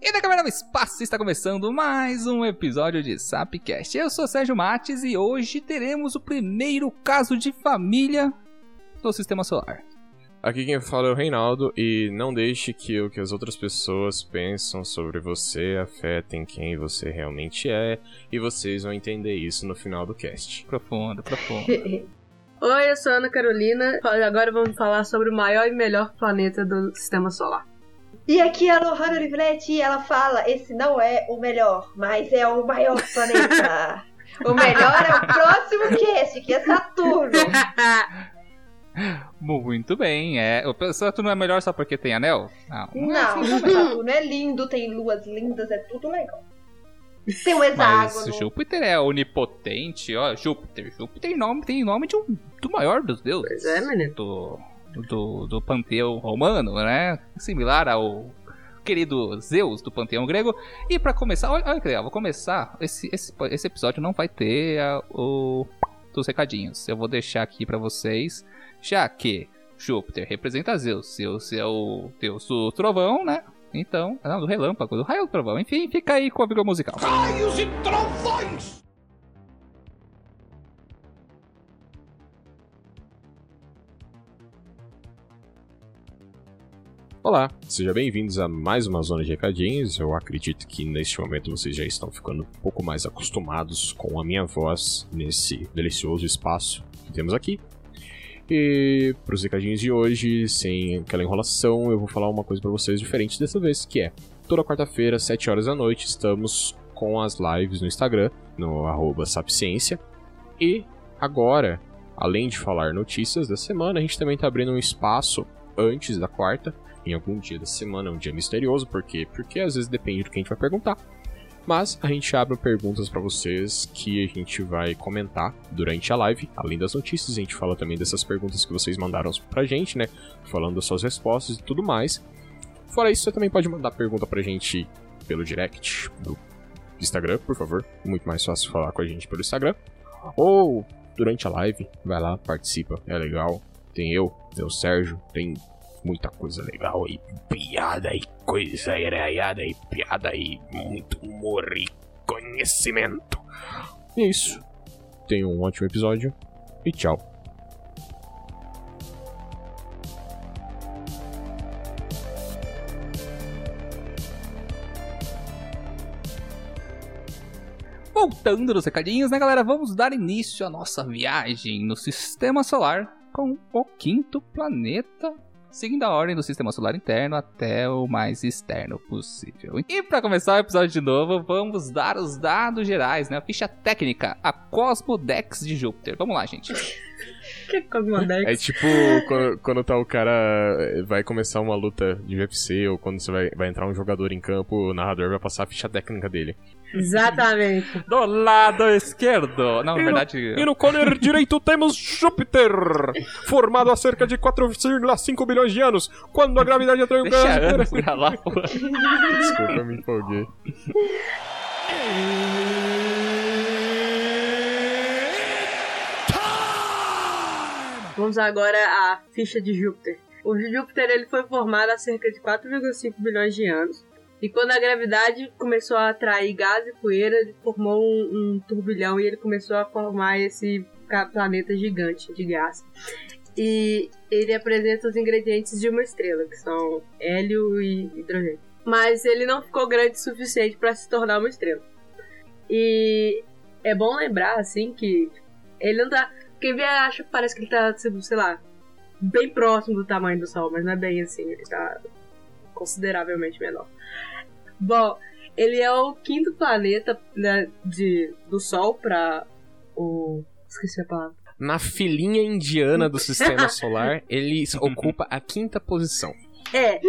E da Câmera no Espaço está começando mais um episódio de Sapcast. Eu sou Sérgio Mates e hoje teremos o primeiro caso de família do Sistema Solar. Aqui quem fala é o Reinaldo e não deixe que o que as outras pessoas pensam sobre você afetem quem você realmente é e vocês vão entender isso no final do cast. Profundo, profundo. Oi, eu sou a Ana Carolina. Agora vamos falar sobre o maior e melhor planeta do Sistema Solar. E aqui a Lohana Olivetti e ela fala: esse não é o melhor, mas é o maior planeta. o melhor é o próximo cast, que é Saturno. Muito bem, é. O Saturno é melhor só porque tem anel? Não, não, é assim, Saturno é lindo, tem luas lindas, é tudo legal. Tem um hexágono. Mas Júpiter é onipotente, ó. Júpiter. Júpiter tem nome, tem nome de um, do maior dos deuses. Pois é, menino. Do, do, do panteão romano, né? Similar ao querido Zeus do panteão grego. E para começar, olha, olha que legal, vou começar. Esse, esse, esse episódio não vai ter a, o dos recadinhos. Eu vou deixar aqui para vocês, já que Júpiter representa Zeus. Zeus é o deus do trovão, né? Então, não, do relâmpago, do raio do trovão. Enfim, fica aí com a vírgula musical. Raios e trovões! Olá, sejam bem-vindos a mais uma zona de recadinhos. Eu acredito que neste momento vocês já estão ficando um pouco mais acostumados com a minha voz nesse delicioso espaço que temos aqui. E para os recadinhos de hoje, sem aquela enrolação, eu vou falar uma coisa para vocês diferente dessa vez, que é toda quarta-feira, 7 horas da noite, estamos com as lives no Instagram, no arroba Sapciência. E agora, além de falar notícias da semana, a gente também está abrindo um espaço antes da quarta, em algum dia da semana, um dia misterioso, por quê? Porque às vezes depende do que a gente vai perguntar. Mas a gente abre perguntas para vocês que a gente vai comentar durante a live. Além das notícias, a gente fala também dessas perguntas que vocês mandaram pra gente, né? Falando das suas respostas e tudo mais. Fora isso, você também pode mandar pergunta pra gente pelo direct do Instagram, por favor. Muito mais fácil falar com a gente pelo Instagram. Ou durante a live, vai lá, participa, é legal. Tem eu, tem o Sérgio, tem muita coisa legal aí, piada e coisa iraiada e piada e muito humor e conhecimento. E é isso. Tenham um ótimo episódio e tchau. Voltando nos recadinhos, né, galera? Vamos dar início à nossa viagem no sistema solar com o quinto planeta seguindo a ordem do sistema solar interno até o mais externo possível. E para começar o episódio de novo, vamos dar os dados gerais, né? A ficha técnica, a Cosmodex de Júpiter. Vamos lá, gente. que Cosmodex? É tipo quando, quando tá o cara vai começar uma luta de UFC ou quando você vai, vai entrar um jogador em campo, o narrador vai passar a ficha técnica dele. Exatamente. Do lado esquerdo. Não, na verdade. e no corner direito temos Júpiter, formado há cerca de 4,5 bilhões de anos, quando a gravidade atraiu o Desculpa, eu me empolguei. Vamos agora à ficha de Júpiter. O Júpiter ele foi formado há cerca de 4,5 bilhões de anos e quando a gravidade começou a atrair gás e poeira, ele formou um, um turbilhão e ele começou a formar esse planeta gigante de gás. E ele apresenta os ingredientes de uma estrela, que são hélio e hidrogênio. Mas ele não ficou grande o suficiente para se tornar uma estrela. E é bom lembrar, assim, que ele não tá. Quem vê acha que parece que ele tá, sei lá, bem próximo do tamanho do Sol, mas não é bem assim, ele tá consideravelmente menor. Bom, ele é o quinto planeta né, de, do Sol para o. Esqueci a palavra. Na filinha indiana do sistema solar, ele ocupa a quinta posição. É.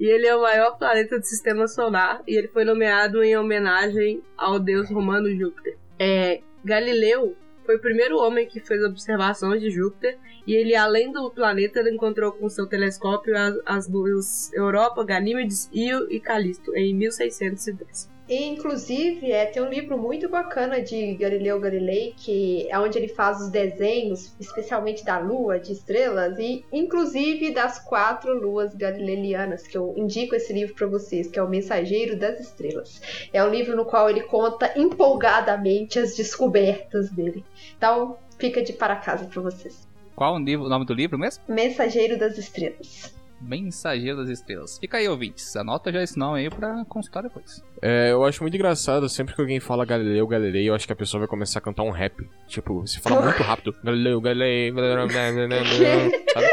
E ele é o maior planeta do sistema solar e ele foi nomeado em homenagem ao deus romano Júpiter. É, Galileu foi o primeiro homem que fez observações de Júpiter e ele, além do planeta, encontrou com seu telescópio as, as luas Europa, Ganímedes, Io e Calisto em 1610. E, inclusive, é, tem um livro muito bacana de Galileu Galilei, que é onde ele faz os desenhos, especialmente da lua, de estrelas, e inclusive das quatro luas galileanas, que eu indico esse livro para vocês, que é O Mensageiro das Estrelas. É um livro no qual ele conta empolgadamente as descobertas dele. Então, fica de para casa para vocês. Qual o nome do livro mesmo? Mensageiro das Estrelas. Mensageiro das Estrelas. Fica aí, ouvintes. Anota já esse nome aí pra consultar depois. É, eu acho muito engraçado, sempre que alguém fala Galileu Galilei, eu acho que a pessoa vai começar a cantar um rap. Tipo, se fala muito rápido. Galileu Galilei. Sabe?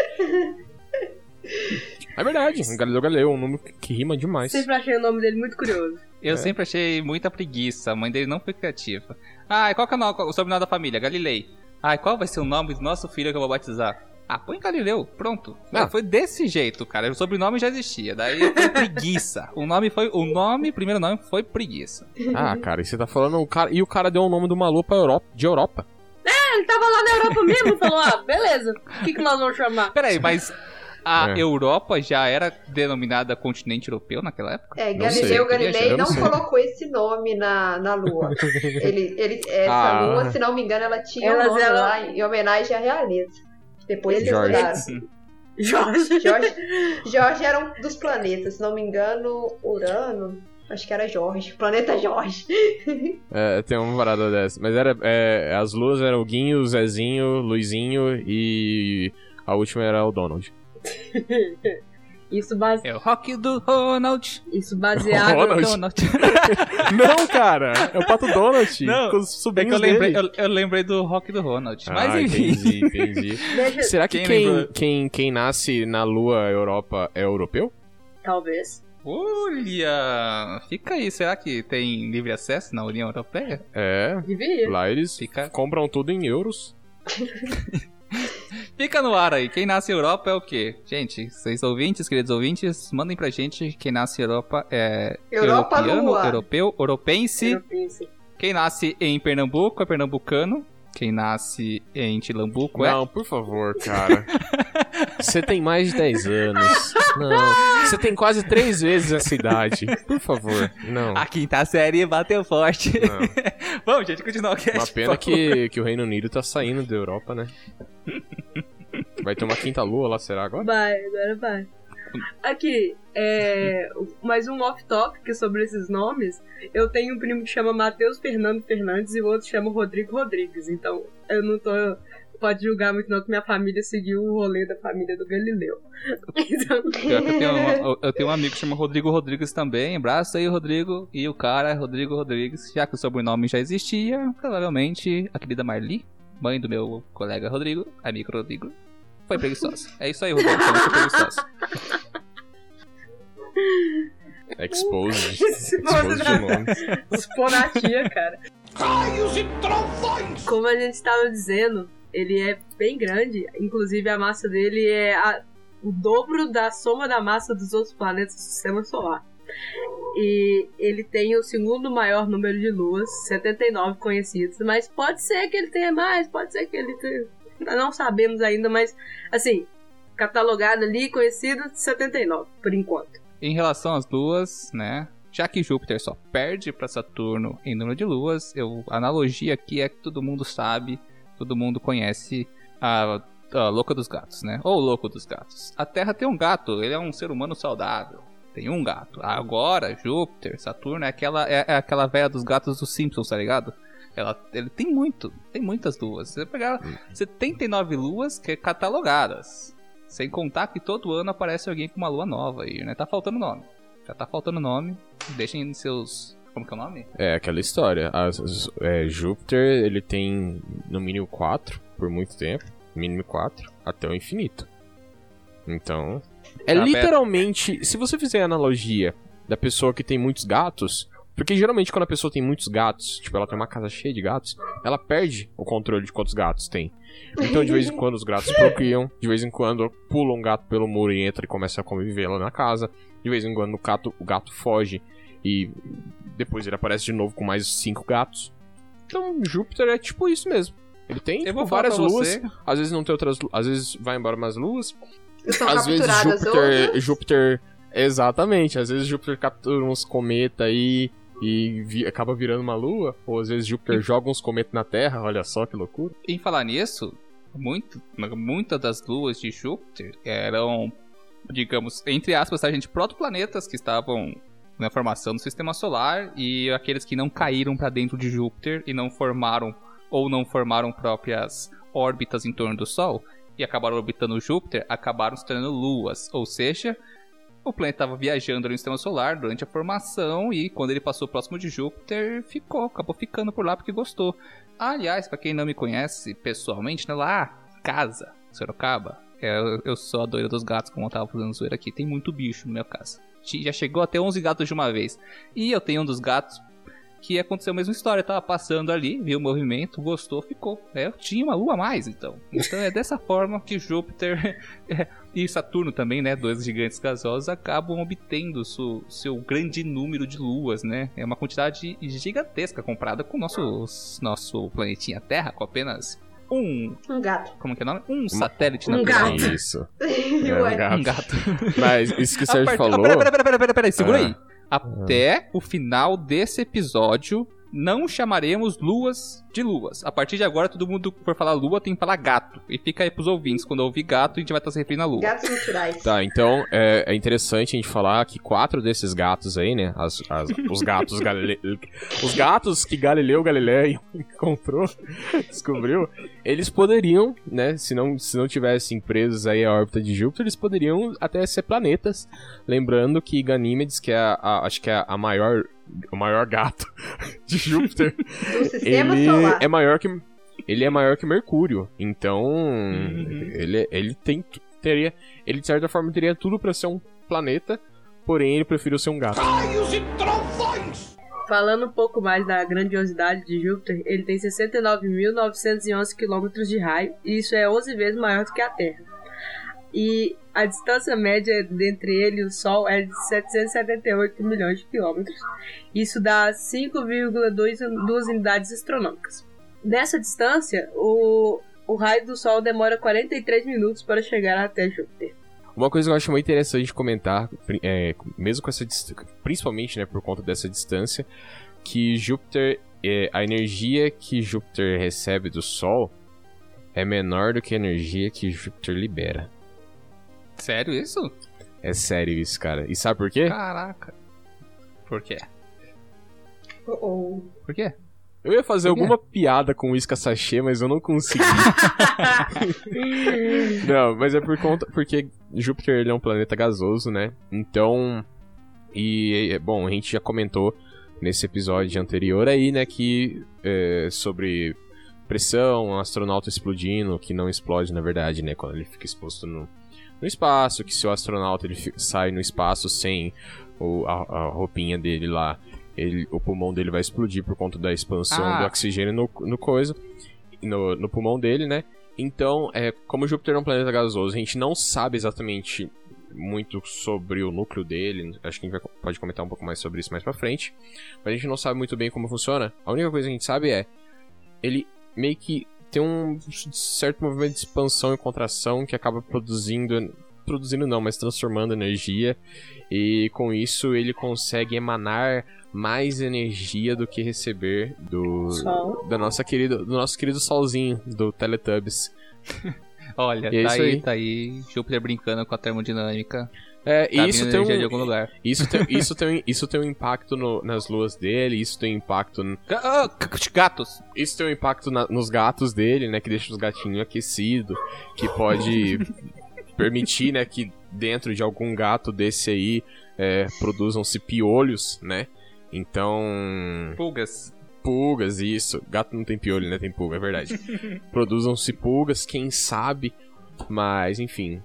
É verdade, Galileu Galilei é um número que, rima demais. Sempre achei o nome dele muito curioso. Eu É. sempre achei muita preguiça. A mãe dele não foi criativa. Ah, e qual que é o, nome- o sobrenome da família? Galilei. Ah, e qual vai ser o nome do nosso filho que eu vou batizar? Ah, põe Galileu, pronto. Ah. Foi desse jeito, cara. O sobrenome já existia. Daí foi preguiça. O nome foi. O nome, o primeiro nome foi preguiça. Ah, cara, e você tá falando. O cara, e o cara deu o nome do maluco pra Europa, de Europa. Ah, ele tava lá na Europa mesmo, falou, ah, beleza, o que, que nós vamos chamar? Peraí, mas a É. Europa já era denominada continente europeu naquela época? É, Não Galileu eu Galilei não não, colocou esse nome na, na Lua. ele, ele, essa Ah. Lua, se não me engano, ela tinha Elas um nome eram- lá em homenagem à realeza. Depois eles Jorge. mudaram. Jorge. Jorge, Jorge era um dos planetas, se não me engano, Urano. Acho que era Jorge, planeta Jorge. É, tem uma parada dessa. Mas era. é, as luas eram o Guinho, o Zezinho, Luizinho e. A última era o Donald. Isso, base... É o rock do Ronald. Isso baseado... Ronald. Donald. Não, cara! É o Pato Donald! Não, com os É que eu lembrei, dele. eu, eu lembrei do rock do Ronald. Ah, Mas enfim. entendi, entendi. Será que Quem quem, quem, quem nasce na Lua Europa é europeu? Talvez. Olha! Fica aí, será que tem livre acesso na União Europeia? É. Devia. Lá eles Fica- compram tudo em euros. Fica no ar aí. Quem nasce em Europa é o quê? Gente, vocês ouvintes, queridos ouvintes, mandem pra gente. Quem nasce em Europa é Europa europeano, europeu, europense. Eu penso. Quem nasce em Pernambuco é pernambucano. Quem nasce em Tilambuco é. Não, por favor, cara. Você tem mais de 10 anos. Não. Você tem quase três vezes essa idade. Por favor, não. A quinta série bateu forte. não. Vamos, gente, continuar o cast. Uma pena que, que o Reino Unido tá saindo da Europa, né? Vai ter uma quinta lua lá, será agora? Vai, agora vai. Aqui, é, mais um off-topic sobre esses nomes. Eu tenho um primo que chama Matheus Fernando Fernandes e o outro chama Rodrigo Rodrigues. Então, eu não tô. Pode julgar muito, não, que minha família seguiu o rolê da família do Galileu. Então, Pior que eu tenho, um, eu tenho um amigo que chama Rodrigo Rodrigues também. Abraço aí, Rodrigo. E o cara é Rodrigo Rodrigues. Já que o sobrenome já existia, provavelmente a querida Marli, mãe do meu colega Rodrigo, amigo Rodrigo, foi preguiçosa. É isso aí, Rodrigo. Foi preguiçosa. Exposed. Se Exposed de expor na tia, cara. Como a gente estava dizendo, ele é bem grande. Inclusive, a massa dele é a- o dobro da soma da massa dos outros planetas do sistema solar. E ele tem o segundo maior número de luas, 79 conhecidas. Mas pode ser que ele tenha mais, pode ser que ele tenha. Não sabemos ainda, mas assim, catalogado ali, conhecido, 79, por enquanto. Em relação às luas, né? Já que Júpiter só perde para Saturno em número de luas, eu, a analogia aqui é que todo mundo sabe, todo mundo conhece a, a louca dos gatos, né? Ou o louco dos gatos. A Terra tem um gato, ele é um ser humano saudável. Tem um gato. Agora, Júpiter, Saturno é aquela é, é aquela velha dos gatos dos Simpsons, tá ligado? Ela, ele tem muito, tem muitas luas. Você pegar 79 luas que é catalogadas. Sem contar que todo ano aparece alguém com uma lua nova aí, né? Tá faltando nome. Já tá faltando nome. Deixem seus. Como que é o nome? É aquela história. As- as- é, Júpiter, ele tem no mínimo 4 por muito tempo. Mínimo 4 até o infinito. Então. É Tá literalmente. Se você fizer a analogia da pessoa que tem muitos gatos. Porque geralmente quando a pessoa tem muitos gatos, tipo, ela tem uma casa cheia de gatos, ela perde o controle de quantos gatos tem. Então, de vez em quando, os gatos procriam, de vez em quando pula um gato pelo muro e entra e começa a conviver lá na casa. De vez em quando o gato, o gato foge e depois ele aparece de novo com mais cinco gatos. Então, Júpiter é tipo isso mesmo. Ele tem tipo, várias luas, às vezes não tem outras, às vezes vai embora mais luas, às vezes Júpiter, outras. Júpiter, exatamente, às vezes Júpiter captura uns cometa aí e vi- acaba virando uma lua, ou às vezes Júpiter joga uns cometas na Terra, olha só que loucura. Em falar nisso, muito, muitas das luas de Júpiter eram, digamos, entre aspas, a gente, protoplanetas que estavam na formação do sistema solar e aqueles que não caíram para dentro de Júpiter e não formaram ou não formaram próprias órbitas em torno do Sol e acabaram orbitando Júpiter, acabaram se tornando luas, ou seja, o planeta estava viajando no sistema solar durante a formação e quando ele passou próximo de Júpiter, ficou, acabou ficando por lá porque gostou. Aliás, pra quem não me conhece pessoalmente, né, lá, casa, Sorocaba, é, eu, eu sou a doida dos gatos, como eu tava fazendo zoeira aqui. Tem muito bicho no meu casa. Ti- Já chegou até 11 gatos de uma vez. E eu tenho um dos gatos que aconteceu a mesma história. Tava passando ali, viu o movimento, gostou, ficou. É, eu tinha uma lua a mais, então. Então é dessa forma que Júpiter e Saturno também, né? Dois gigantes gasosos acabam obtendo su- seu grande número de luas, né? É uma quantidade gigantesca comparada com o nosso, nosso planetinha Terra, com apenas um. Um gato. Como que é o nome? Um satélite um natural. gato. Isso. É, um gato. Um gato. Mas isso que o Sérgio part- falou. Ah, pera, pera, pera, pera, pera, segura Ah. aí. Até o final desse episódio, não chamaremos luas de luas. A partir de agora, todo mundo que for falar lua tem que falar gato. E fica aí pros ouvintes. Quando ouvir gato, a gente vai estar se referindo à lua. Gatos naturais. Tá, então é, é interessante a gente falar que quatro desses gatos aí, né? as- as- os gatos Galile... Os gatos que Galileu Galilei encontrou, descobriu, eles poderiam, né? Se não, se não tivessem presos aí à órbita de Júpiter, eles poderiam até ser planetas. Lembrando que Ganímedes, que é a, a- acho que é a maior. O maior gato de Júpiter, ele solar. é maior que ele é maior que Mercúrio. Então, Uhum. ele ele tem teria ele de certa forma teria tudo pra ser um planeta, porém ele preferiu ser um gato. Falando um pouco mais da grandiosidade de Júpiter, ele tem 69.911 quilômetros de raio, e isso é 11 vezes maior do que a Terra. E a distância média entre ele e o Sol é de 778 milhões de quilômetros. Isso dá 5,2 unidades astronômicas. Nessa distância, o, o raio do Sol demora 43 minutos para chegar até Júpiter. Uma coisa que eu acho muito interessante comentar, pri- é, mesmo com essa principalmente né, por conta dessa distância, que Júpiter, é, a energia que Júpiter recebe do Sol é menor do que a energia que Júpiter libera. Sério isso? É sério isso, cara. E sabe por quê? Caraca. Por quê? Oh, oh. Por quê? Eu ia fazer alguma piada com isca sachê, mas eu não consegui. não, mas é por conta porque Júpiter ele é um planeta gasoso, né? Então, e é, bom, a gente já comentou nesse episódio anterior aí, né, que é, sobre pressão, um astronauta explodindo, que não explode na verdade, né, quando ele fica exposto no, no espaço, que se o astronauta ele sai no espaço sem o, a, a roupinha dele lá, ele, o pulmão dele vai explodir por conta da expansão Ah. do oxigênio no, no coisa, no, no pulmão dele, né? Então, é, como Júpiter é um planeta gasoso, a gente não sabe exatamente muito sobre o núcleo dele. Acho que a gente vai- pode comentar um pouco mais sobre isso mais pra frente. Mas a gente não sabe muito bem como funciona. A única coisa que a gente sabe é. Ele meio que tem um certo movimento de expansão e contração que acaba produzindo. Produzindo não, mas transformando energia. E com isso ele consegue emanar mais energia do que receber do, Sol. da nossa querida, do nosso querido solzinho do Teletubbies. Olha, E é tá aí, aí. tá aí, Júpiter brincando com a termodinâmica. É, Tá isso tem um, de algum lugar. Isso tem, isso tem, isso tem um impacto no- nas luas dele, isso tem um impacto. n- Ga- ah, Gatos! Isso tem um impacto na- nos gatos dele, né? Que deixa os gatinhos aquecidos, que pode permitir, né, que dentro de algum gato desse aí é, produzam-se piolhos, né? Então. Pulgas. Pulgas, isso. Gato não tem piolho, né? Tem pulga, é verdade. Produzam-se pulgas, quem sabe. Mas, enfim.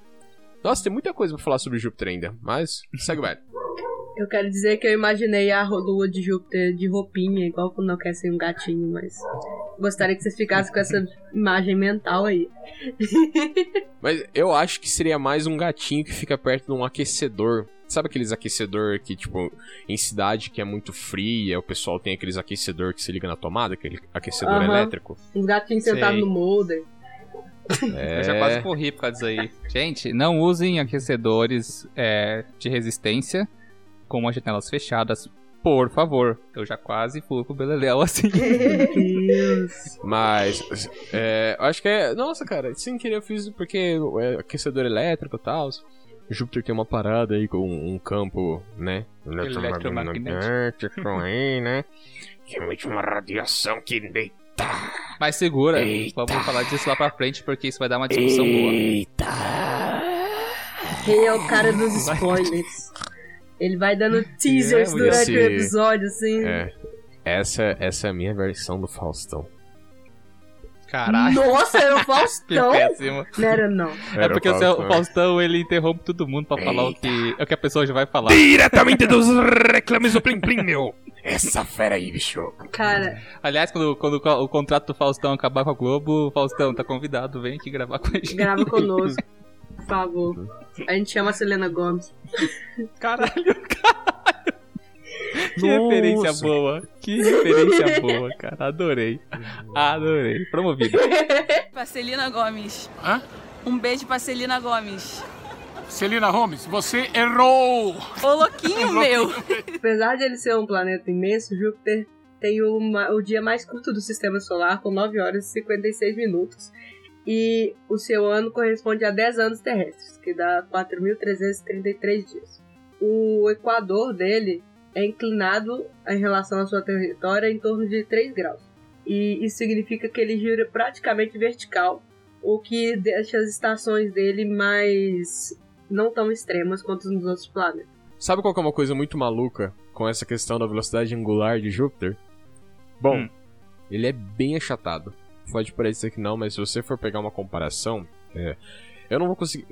Nossa, tem muita coisa pra falar sobre Júpiter ainda. Mas, segue o baile. Eu quero dizer que eu imaginei a lua de Júpiter de roupinha, igual quando não quer ser um gatinho, mas gostaria que vocês ficassem com essa imagem mental aí. Mas eu acho que seria mais um gatinho que fica perto de um aquecedor. Sabe aqueles aquecedor que, tipo, em cidade que é muito fria, o pessoal tem aqueles aquecedor que se liga na tomada, aquele aquecedor Aham. elétrico? Uns gatinhos sentados Sei. no molder. É... Eu já quase corri por causa disso aí. Gente, não usem aquecedores é, de resistência com as janelas fechadas Por favor. Eu já quase fui pro Beleléu assim. Mas, é, acho que é. Nossa, cara, sem querer eu fiz porque é aquecedor elétrico e tal. Júpiter tem uma parada aí com um campo, né? Eletromagnético aí, né? Que emite uma radiação que. Mas segura, Eita. vamos falar disso lá pra frente, porque isso vai dar uma discussão boa. Eita! Quem é o cara dos spoilers? Ele vai dando teasers É, durante esse- o episódio, assim. É. Essa, essa é a minha versão do Faustão. Caralho, Nossa, era o que Faustão? péssimo. Não era, não. É Era porque o o seu- o Faustão. Faustão, ele interrompe todo mundo pra falar o que, o que a pessoa já vai falar. Diretamente dos reclames do Plim Plim, meu! Essa fera aí, bicho. Cara, Aliás, quando, quando o contrato do Faustão acabar com a Globo, Faustão tá convidado, vem aqui gravar com a gente. grava conosco. Por favor. A gente chama a Selena Gomes. Caralho, caralho. Que Nossa. referência boa. Que referência boa, cara. Adorei. Adorei. Promovido. Pra Celina Gomes. Hã? Um beijo pra Celina Gomes. Celina Holmes, você errou! Ô, louquinho meu. Apesar de ele ser um planeta imenso, Júpiter tem o, ma- o dia mais curto do sistema solar, com 9 horas e 56 minutos. E o seu ano corresponde a 10 anos terrestres, que dá 4.333 dias. O equador dele é inclinado em relação à sua trajetória em torno de 3 graus. E isso significa que ele gira praticamente vertical, o que deixa as estações dele mais não tão extremas quanto nos outros planetas. Sabe qual que é uma coisa muito maluca com essa questão da velocidade angular de Júpiter? Bom, Hum. ele é bem achatado. Pode parecer que não, mas se você for pegar uma comparação, é, eu não vou conseguir.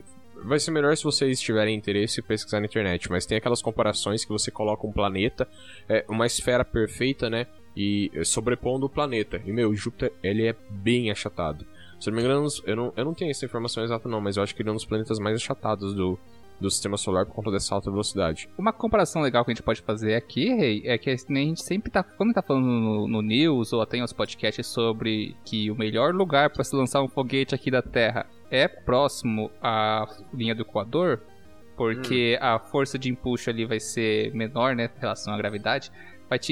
Vai ser melhor se vocês tiverem interesse e pesquisar na internet, mas tem aquelas comparações que você coloca um planeta, é, uma esfera perfeita, né? E sobrepondo o planeta. E meu, Júpiter, ele é bem achatado. Se eu não me engano, eu não, eu não tenho essa informação exata não, mas eu acho que ele é um dos planetas mais achatados do, do sistema solar por conta dessa alta velocidade. Uma comparação legal que a gente pode fazer aqui, Rei, é que a gente sempre tá. Quando tá falando no, no news ou até em outros podcasts sobre que o melhor lugar para se lançar um foguete aqui da Terra é próximo à linha do Equador, porque a força de empuxo ali vai ser menor, né, em relação à gravidade.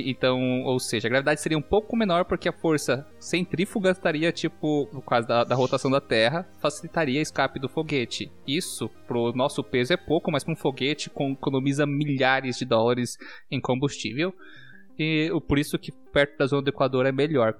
Então, ou seja, a gravidade seria um pouco menor porque a força centrífuga estaria, tipo, por causa da, da rotação da Terra, facilitaria o escape do foguete. Isso, pro nosso peso, é pouco, mas para um foguete com- economiza milhares de dólares em combustível. E por isso que perto da zona do Equador é melhor.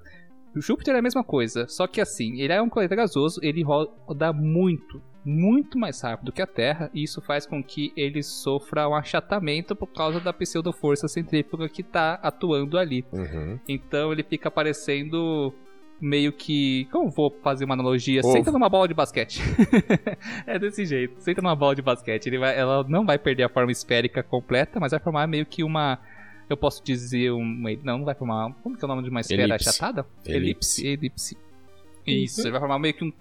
O Júpiter é a mesma coisa, só que assim, ele é um planeta gasoso, ele roda muito, muito mais rápido que a Terra, e isso faz com que ele sofra um achatamento por causa da pseudo-força centrífuga que está atuando ali. Uhum. Então ele fica parecendo meio que. Como eu vou fazer uma analogia? Ovo. Senta numa bola de basquete. é desse jeito. Senta numa bola de basquete. Ele vai, ela não vai perder a forma esférica completa, mas vai formar meio que uma. Eu posso dizer uma. Não, não vai formar. Como que é o nome de uma esfera Elipse. achatada? Elipse. Elipse. Isso, ele vai formar meio que um.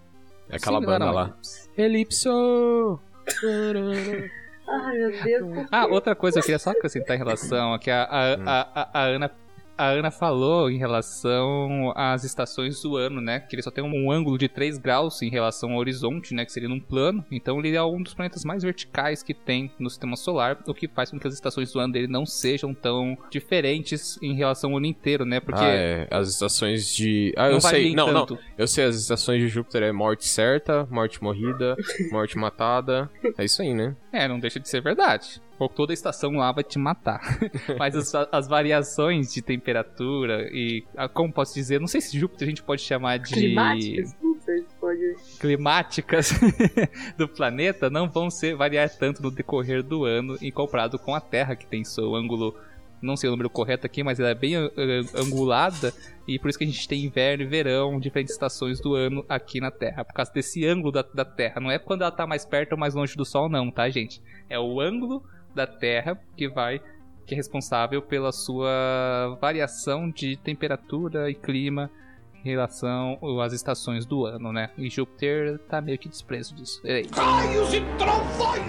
É aquela similar banda lá. elipse. Elipso! Ai, meu Deus. Ah, outra coisa eu queria só acrescentar em relação a que a, a, a, a- a Ana. A Ana falou em relação às estações do ano, né? Que ele só tem um ângulo de 3 graus em relação ao horizonte, né? Que seria num plano. Então ele é um dos planetas mais verticais que tem no sistema solar, o que faz com que as estações do ano dele não sejam tão diferentes em relação ao ano inteiro, né? Porque Ah, é. As estações de. Ah, não eu sei. varia Não, não. tanto. Eu sei, as estações de Júpiter é morte certa, morte morrida, morte matada. É isso aí, né? É, não deixa de ser verdade. Toda estação lá vai te matar. Mas as, as variações de temperatura e. ah, Como posso dizer? Não sei se Júpiter a gente pode chamar de. Climáticas? Pode. climáticas do planeta não vão ser variar tanto no decorrer do ano em comparado com a Terra, que tem seu ângulo, não sei o número correto aqui, mas ela é bem eh, angulada e por isso que a gente tem inverno e verão, diferentes estações do ano aqui na Terra, por causa desse ângulo da, da Terra. Não é quando ela tá mais perto ou mais longe do Sol, não, tá, gente? É o ângulo da Terra que vai que é responsável pela sua variação de temperatura e clima em relação às estações do ano, né? E Júpiter tá meio que desprezo disso. Ei.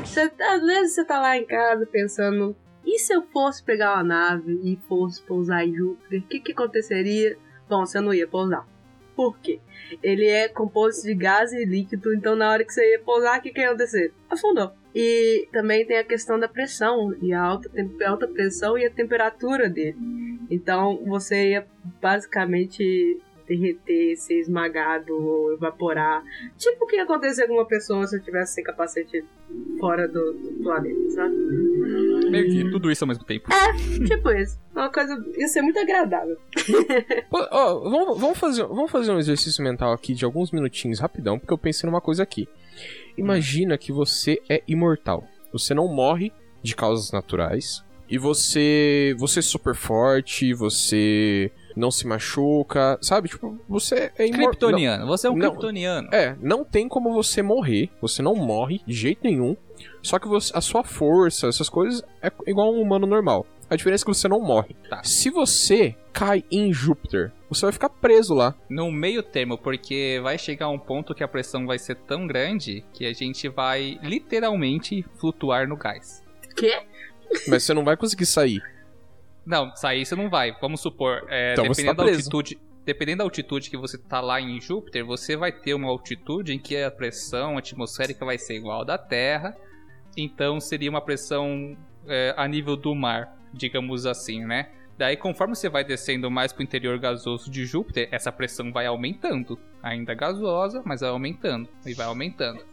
Você, às vezes você tá lá em casa pensando, e se eu fosse pegar uma nave e fosse pousar em Júpiter, o que, que aconteceria? Bom, você não ia pousar. Por quê? Ele é composto de gás e líquido, então na hora que você ia pousar, o que, que ia acontecer? Afundou. E também tem a questão da pressão, e a alta, tem- alta pressão e a temperatura dele. Então você ia basicamente derreter, ser esmagado ou evaporar. Tipo o que ia acontecer com uma pessoa se eu tivesse sem capacete fora do, do planeta, sabe? Meio que tudo isso ao mesmo tempo. tipo isso. Uma coisa. Ia ser muito agradável. Pô, ó, vamos, vamos fazer, vamos fazer um exercício mental aqui de alguns minutinhos, rapidão, porque eu pensei numa coisa aqui. Imagina que você é imortal. Você não morre de causas naturais. E você. Você é super forte, você não se machuca, sabe? Tipo, você é imortal. Kryptoniano. Você é um Não. kryptoniano. É, não tem como você morrer, você não morre de jeito nenhum. Só que você- a sua força, essas coisas, é igual um humano normal. A diferença é que você não morre. Tá. Se você cai em Júpiter, você vai ficar preso lá. No meio termo, porque vai chegar um ponto que a pressão vai ser tão grande que a gente vai literalmente flutuar no gás. Quê? Mas você não vai conseguir sair. Não, sair você não vai. Vamos supor, é, Então você dependendo tá da altitude. Dependendo da altitude que você tá lá em Júpiter, você vai ter uma altitude em que a pressão atmosférica vai ser igual à da Terra. Então seria uma pressão é, a nível do mar, digamos assim, né? Daí, conforme você vai descendo mais pro interior gasoso de Júpiter, essa pressão vai aumentando. Ainda gasosa, mas vai aumentando. E vai aumentando.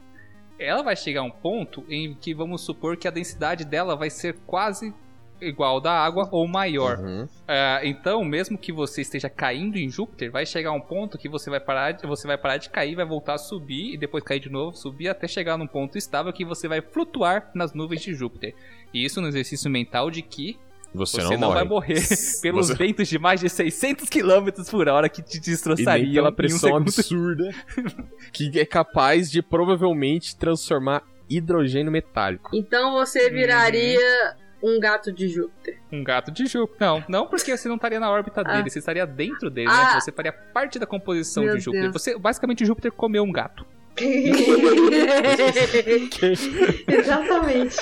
Ela vai chegar a um ponto em que vamos supor que a densidade dela vai ser quase igual da água ou maior. Uhum. Ah, então, mesmo que você esteja caindo em Júpiter, vai chegar um ponto que você vai parar, de, você vai parar de cair, vai voltar a subir e depois cair de novo, subir até chegar num ponto estável que você vai flutuar nas nuvens de Júpiter. E isso no exercício mental de que Você, você, não, não, vai morre. morrer pelos Você- ventos de mais de 600 km por hora que te E destroçariam pela em um pressão segundo. absurda que é capaz de provavelmente transformar hidrogênio metálico. Então você viraria um gato de Júpiter. Um gato de Júpiter. Não, não porque você não estaria na órbita Ah. dele, você estaria dentro dele, Ah. né? Você faria parte da composição Meu de Júpiter. Deus. Você, basicamente, Júpiter comeu um gato. Exatamente.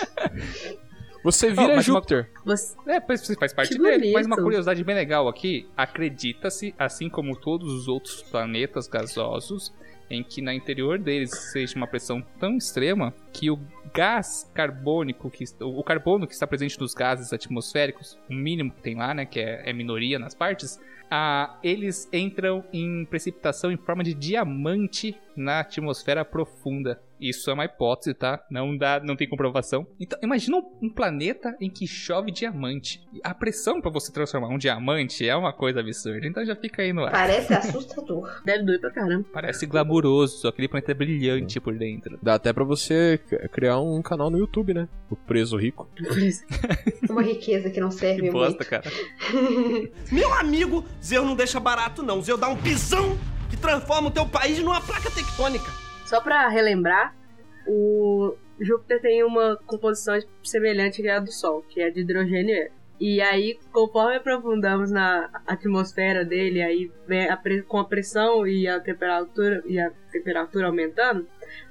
Você vira uma- Júpiter. Você- É, pois você faz parte Que dele. Mas uma curiosidade bem legal aqui: acredita-se, assim como todos os outros planetas gasosos, em que na interior deles seja uma pressão tão extrema que o gás carbônico, que, o carbono que está presente nos gases atmosféricos, o mínimo que tem lá, né, que é, é minoria nas partes, ah, eles entram em precipitação em forma de diamante na atmosfera profunda. Isso é uma hipótese, tá? Não dá, não tem comprovação. Então, imagina um, planeta em que chove diamante. A pressão pra você transformar um diamante é uma coisa absurda. Então já fica aí no ar. Parece assustador. Deve doer pra caramba. Parece glamuroso, aquele planeta brilhante por dentro. Dá até pra você criar um canal no YouTube, né? O Preso Rico. Uma riqueza que não serve Que bosta, muito. cara. Meu amigo, Zeus não deixa barato não. Zeus dá um pisão que transforma o teu país numa placa tectônica. Só pra relembrar, o Júpiter tem uma composição semelhante à do Sol, que é de hidrogênio e. E aí, conforme aprofundamos na atmosfera dele, aí com a pressão e a temperatura e a temperatura aumentando,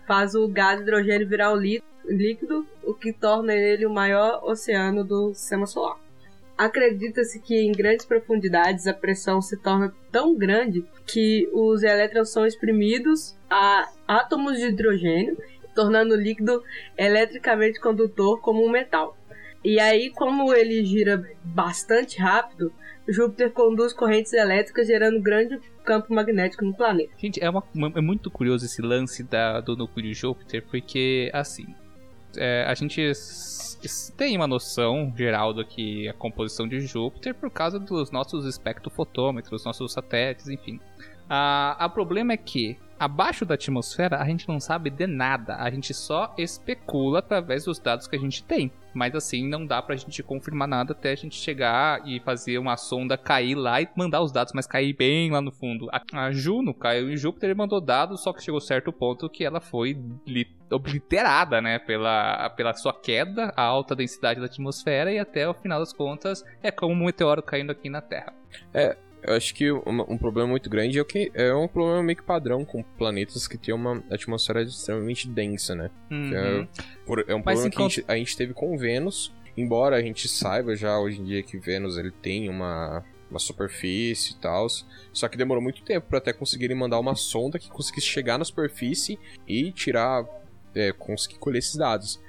faz o gás hidrogênio virar o lí- líquido, o que torna ele o maior oceano do sistema solar. Acredita-se que em grandes profundidades a pressão se torna tão grande que os elétrons são exprimidos a átomos de hidrogênio, tornando o líquido eletricamente condutor como um metal. E aí, como ele gira bastante rápido, Júpiter conduz correntes elétricas, gerando grande campo magnético no planeta. Gente, é, uma- é muito curioso esse lance da- do núcleo de Júpiter, porque, assim, é, a gente tem uma noção geral do que é a composição de Júpiter por causa dos nossos espectrofotômetros, nossos satélites, enfim. Ah, a problema é que, abaixo da atmosfera, a gente não sabe de nada, a gente só especula através dos dados que a gente tem. Mas assim, não dá pra gente confirmar nada até a gente chegar e fazer uma sonda cair lá e mandar os dados, mas cair bem lá no fundo. A, Juno caiu em Júpiter e mandou dados, só que chegou certo ponto que ela foi li- obliterada, né, pela, pela sua queda, a alta densidade da atmosfera e até o final das contas é como um meteoro caindo aqui na Terra. Eu acho que um, um problema muito grande é o que é um problema meio que padrão com planetas que têm uma atmosfera extremamente densa, né? Uhum. É, por- é um Mas problema em que a gente, a gente teve com Vênus, embora a gente saiba já hoje em dia que Vênus ele tem uma uma superfície e tal. Só que demorou muito tempo para até conseguirem mandar uma sonda que conseguisse chegar na superfície e tirar, é, conseguir colher esses dados.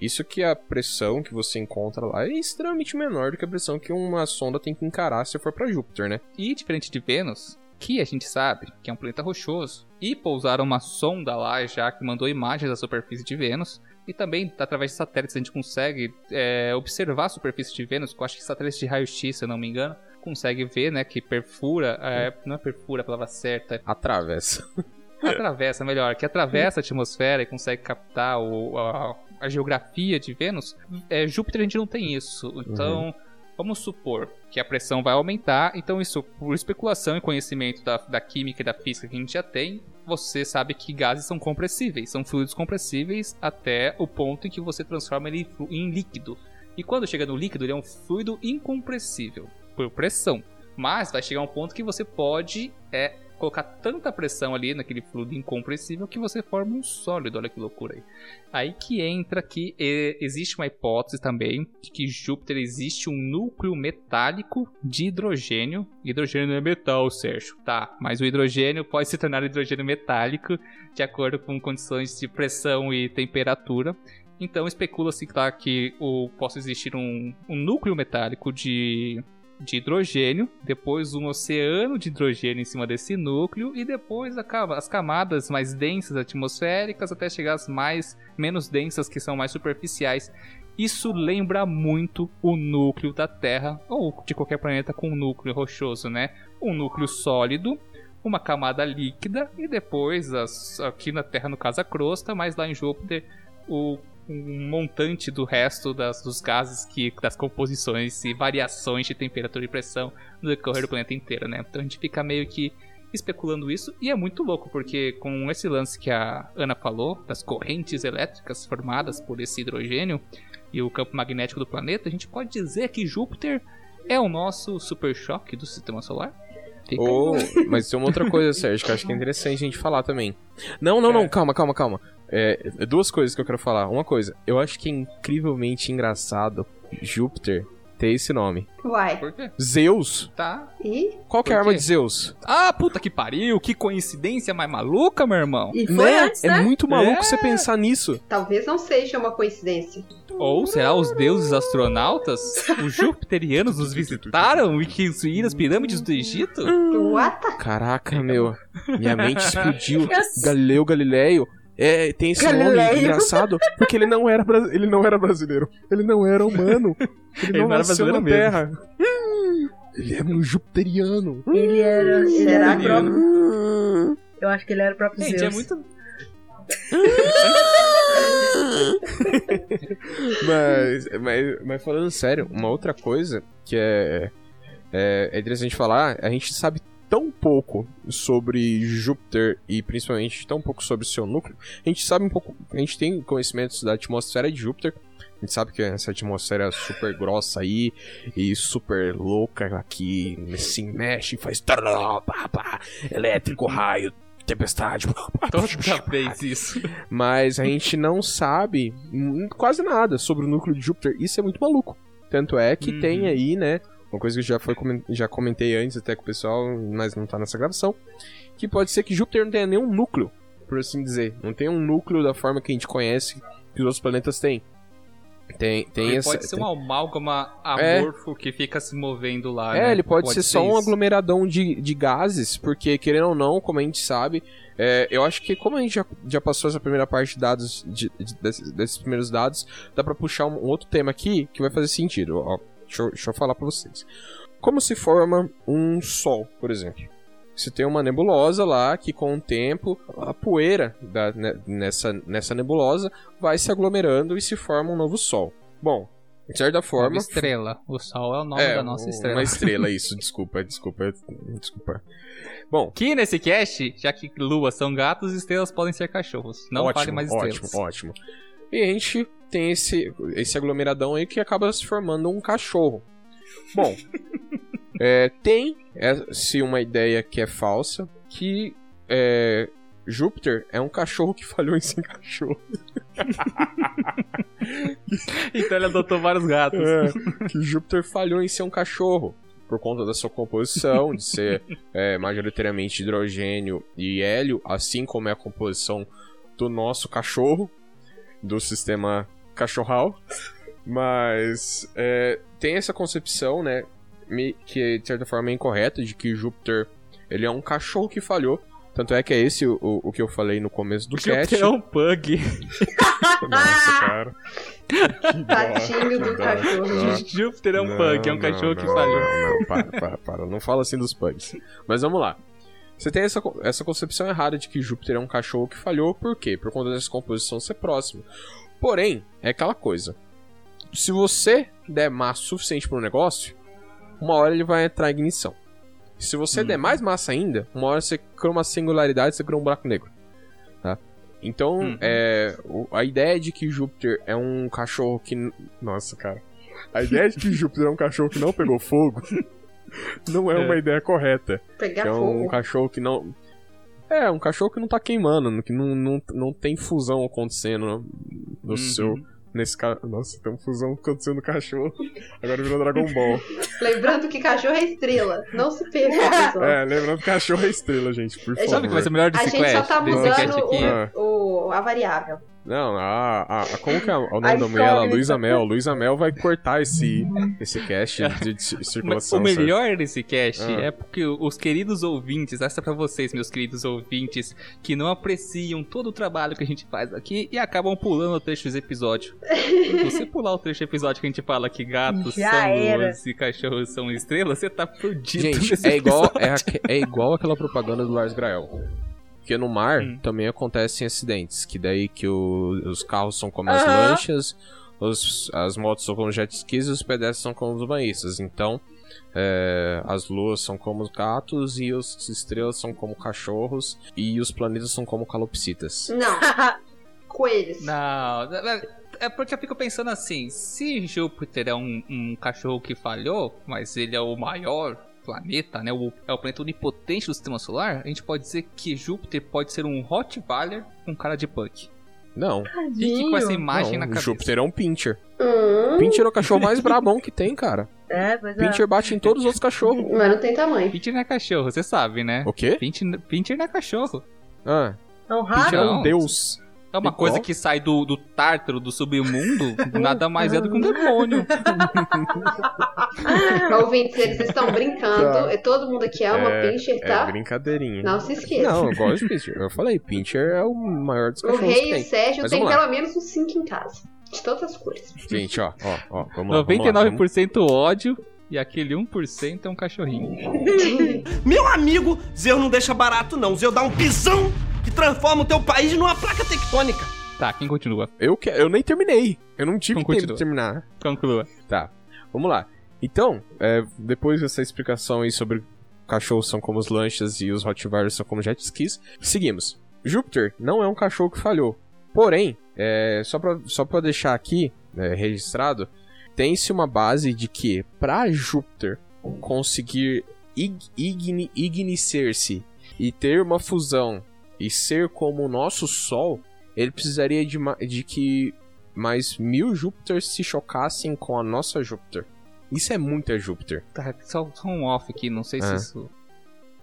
Isso que a pressão que você encontra lá é extremamente menor do que a pressão que uma sonda tem que encarar se for para Júpiter, né? E diferente de Vênus, que a gente sabe que é um planeta rochoso, e pousaram uma sonda lá já que mandou imagens da superfície de Vênus, e também através de satélites a gente consegue é, observar a superfície de Vênus, eu acho que satélites de raio-x, se eu não me engano, consegue ver, né, que perfura, é, não é perfura a palavra certa, Atravessa. atravessa, melhor, que atravessa a atmosfera e consegue captar o, a, a geografia de Vênus, é, Júpiter a gente não tem isso. Então, vamos supor que a pressão vai aumentar, então isso, por especulação e conhecimento da, da química e da física que a gente já tem, você sabe que gases são compressíveis, são fluidos compressíveis até o ponto em que você transforma ele em líquido. E quando chega no líquido, ele é um fluido incompressível por pressão. Mas vai chegar um ponto que você pode é, colocar tanta pressão ali naquele fluido incompressível que você forma um sólido. Olha que loucura aí. Aí que entra que eh, existe uma hipótese também de que Júpiter existe um núcleo metálico de hidrogênio. Hidrogênio é metal, Sérgio. Tá, mas o hidrogênio pode se tornar hidrogênio metálico de acordo com condições de pressão e temperatura. Então especula-se tá, que o, possa existir um, um núcleo metálico de, de hidrogênio, depois um oceano de hidrogênio em cima desse núcleo e depois as camadas mais densas atmosféricas até chegar às mais menos densas que são mais superficiais. Isso lembra muito o núcleo da Terra ou de qualquer planeta com um núcleo rochoso, né? Um núcleo sólido, uma camada líquida e depois as- aqui na Terra no caso a crosta, mas lá em Júpiter o um montante do resto das, dos gases que das composições e variações de temperatura e pressão no decorrer do planeta inteiro, né? Então a gente fica meio que especulando isso e é muito louco porque com esse lance que a Ana falou das correntes elétricas formadas por esse hidrogênio e o campo magnético do planeta, a gente pode dizer que Júpiter é o nosso super choque do sistema solar? Fica. Ou, mas tem uma outra coisa, Sérgio, que eu acho que é interessante a gente falar também. Não, não, não, É. calma, calma, calma. É, é duas coisas que eu quero falar. Uma coisa, eu acho que é incrivelmente engraçado Júpiter ter esse nome. Uai. Por quê? Zeus? Tá. E? Qual que é a Por arma de Zeus? Ah, puta que pariu, que coincidência mais maluca, meu irmão. E foi Né? antes, É né? muito maluco É. você pensar nisso. Talvez não seja uma coincidência. Ou será os deuses astronautas, os jupiterianos, nos visitaram e que construíram as pirâmides do Egito? What? Caraca, meu. Minha mente explodiu. Eu- Galileu Galileio. É, tem esse nome Galileio. engraçado porque ele não era ele não era brasileiro. Ele não era humano. Ele, Ele não, não era nasceu na brasileiro Terra. Ele era um jupiteriano. Ele era, ele era próprio. Eu acho que ele era o próprio Gente, Zeus. é muito. Mas, mas, mas falando sério, uma outra coisa que é, é, é interessante falar, a gente sabe tão pouco sobre Júpiter e principalmente tão pouco sobre o seu núcleo. A gente sabe um pouco, a gente tem conhecimentos da atmosfera de Júpiter. A gente sabe que essa atmosfera é super grossa aí e super louca aqui, se mexe, faz tarará, pá, pá, elétrico, raio, tempestade. Toda vez isso. Mas a gente não sabe quase nada sobre o núcleo de Júpiter. Isso é muito maluco. Tanto é que Uhum. tem aí, né? Uma coisa que já, foi, já comentei antes até com o pessoal, mas não tá nessa gravação. Que pode ser que Júpiter não tenha nenhum núcleo, por assim dizer. Não tem um núcleo da forma que a gente conhece que os outros planetas têm. Tem, tem Ele essa. pode ser tem- um amálgama É. amorfo que fica se movendo lá. É, né? ele pode, ser só um isso. aglomeradão de, de gases, porque querendo ou não, como a gente sabe, é, eu acho que como a gente já, já passou essa primeira parte de dados, de- de- desses, desses primeiros dados, dá pra puxar um, um outro tema aqui que vai fazer sentido. Ó, deixa, eu, deixa eu falar pra vocês. Como se forma um Sol, por exemplo? Você tem uma nebulosa lá que, com o tempo, a poeira da, ne- nessa, nessa nebulosa vai se aglomerando e se forma um novo Sol. Bom, de certa Uma forma, estrela. O Sol é o nome da nossa estrela. Uma estrela, isso, desculpa, desculpa, desculpa. Bom, Aqui nesse cast, já que luas são gatos, estrelas podem ser cachorros. Não ótimo, fale mais estrelas. ótimo, ótimo. E a gente tem esse, esse aglomeradão aí que acaba se formando um cachorro. Bom, é, tem se uma ideia que é falsa, que é, Júpiter é um cachorro que falhou em ser cachorro. Então ele adotou vários gatos. É, que Júpiter falhou em ser um cachorro. por conta da sua composição, de ser é, majoritariamente hidrogênio e hélio, assim como é a composição do nosso cachorro, do sistema cachorral. Mas é, tem essa concepção, né, que de certa forma é incorreta, de que Júpiter ele é um cachorro que falhou. Tanto é que é esse o, o, que eu falei no começo do cast. Júpiter é um pug. Nossa, cara. Tadinho do cachorro. Júpiter é um Não, pug, é um não, cachorro que não, falhou. Não, não, para, para, para. Não fala assim dos pugs. Mas vamos lá. Você tem essa, essa concepção errada de que Júpiter é um cachorro que falhou, por quê? Por conta dessa composição ser próxima. Porém, é aquela coisa. Se você der massa suficiente para um negócio, uma hora ele vai entrar em ignição. Se você der mais massa ainda, uma hora você cria uma singularidade, você cria um buraco negro. Tá? Então, Uhum. é, a ideia de que Júpiter é um cachorro que. Nossa, cara. A ideia de que Júpiter é um cachorro que não pegou fogo não é, É. uma ideia correta. Pegar é um fogo. cachorro que não. É, um cachorro que não tá queimando, que não, não, não tem fusão acontecendo no, Uhum. seu. Nesse ca... Nossa, tem uma fusão acontecendo no cachorro. Agora virou Dragon Ball. Lembrando que cachorro é estrela. Não se perca, pessoal. É, lembrando que cachorro é estrela, gente, por favor. Sabe que vai ser o melhor A desse gente só tá mudando aqui? Ah. o, o- a variável. Não, a, a, a- como que é o nome da mulher? Ela. Luísa Mel. Luísa Mel vai cortar esse, esse cast de, de ci- Mas circulação. o melhor desse cast Ah. é porque os queridos ouvintes, essa é pra vocês, meus queridos ouvintes, que não apreciam todo o trabalho que a gente faz aqui e acabam pulando o trecho do episódio. Se você pular o trecho do episódio que a gente fala que gatos Já são era. luzes e cachorros são estrelas, você tá perdido Gente, nesse é igual, é, é igual aquela propaganda do Lars Grael. Porque no mar Hum. também acontecem acidentes. Que daí que o- os carros são como as lanchas, os- as motos são como jet skis e os pedestres são como os banhistas. Então, é, as luas são como os gatos e as estrelas são como cachorros e os planetas são como calopsitas. Não. Coelhos. Não, é porque eu fico pensando assim, se Júpiter é um, um cachorro que falhou, mas ele é o maior planeta, né? O, é o planeta onipotente do sistema solar, a gente pode dizer que Júpiter pode ser um Rottweiler com cara de punk. Não, Fique com essa imagem não na cabeça. Júpiter é um pincher. Hum, Pincher é o cachorro mais brabão que tem, cara. É, pois é. Pincher bate em todos os outros cachorros. mas não tem tamanho. Pincher não é cachorro, você sabe, né? O quê? Pincher, Pincher não é cachorro. Ah, É um Pincher é um Não. deus. É uma coisa que sai do, do tártaro, do submundo, nada mais é do que um demônio. Ouvintes, eles estão brincando. Tá. E Todo mundo aqui ama É, Pincher, É tá? brincadeirinha. Não se esqueça. Não, eu gosto de Pincher. Eu falei, Pincher é o maior dos o cachorros Rei que e o. Sérgio tem pelo menos uns 5 em casa. De todas as cores. Gente, ó, ó, ó, vamos lá. Vamos lá, 99% ódio e aquele 1% é um cachorrinho. Meu amigo, Zeus não deixa barato não. Zeus dá um pisão que transforma o teu país numa placa tectônica. Tá, quem continua? Eu, que, eu nem terminei. Eu não tive Então tempo de terminar. Conclua. Tá, vamos lá. Então, é, depois dessa explicação aí sobre cachorros são como os lanchas e os Rottweilers são como jet skis, seguimos. Júpiter não é um cachorro que falhou. Porém, é, só, pra, só pra deixar aqui é, registrado, tem-se uma base de que pra Júpiter conseguir ig- igni- ignicer-se e ter uma fusão e ser como o nosso Sol, ele precisaria de, de que mais mil Júpiters se chocassem com a nossa Júpiter. Isso é muita Júpiter. Tá, só, só um off aqui, não sei se Ah. isso.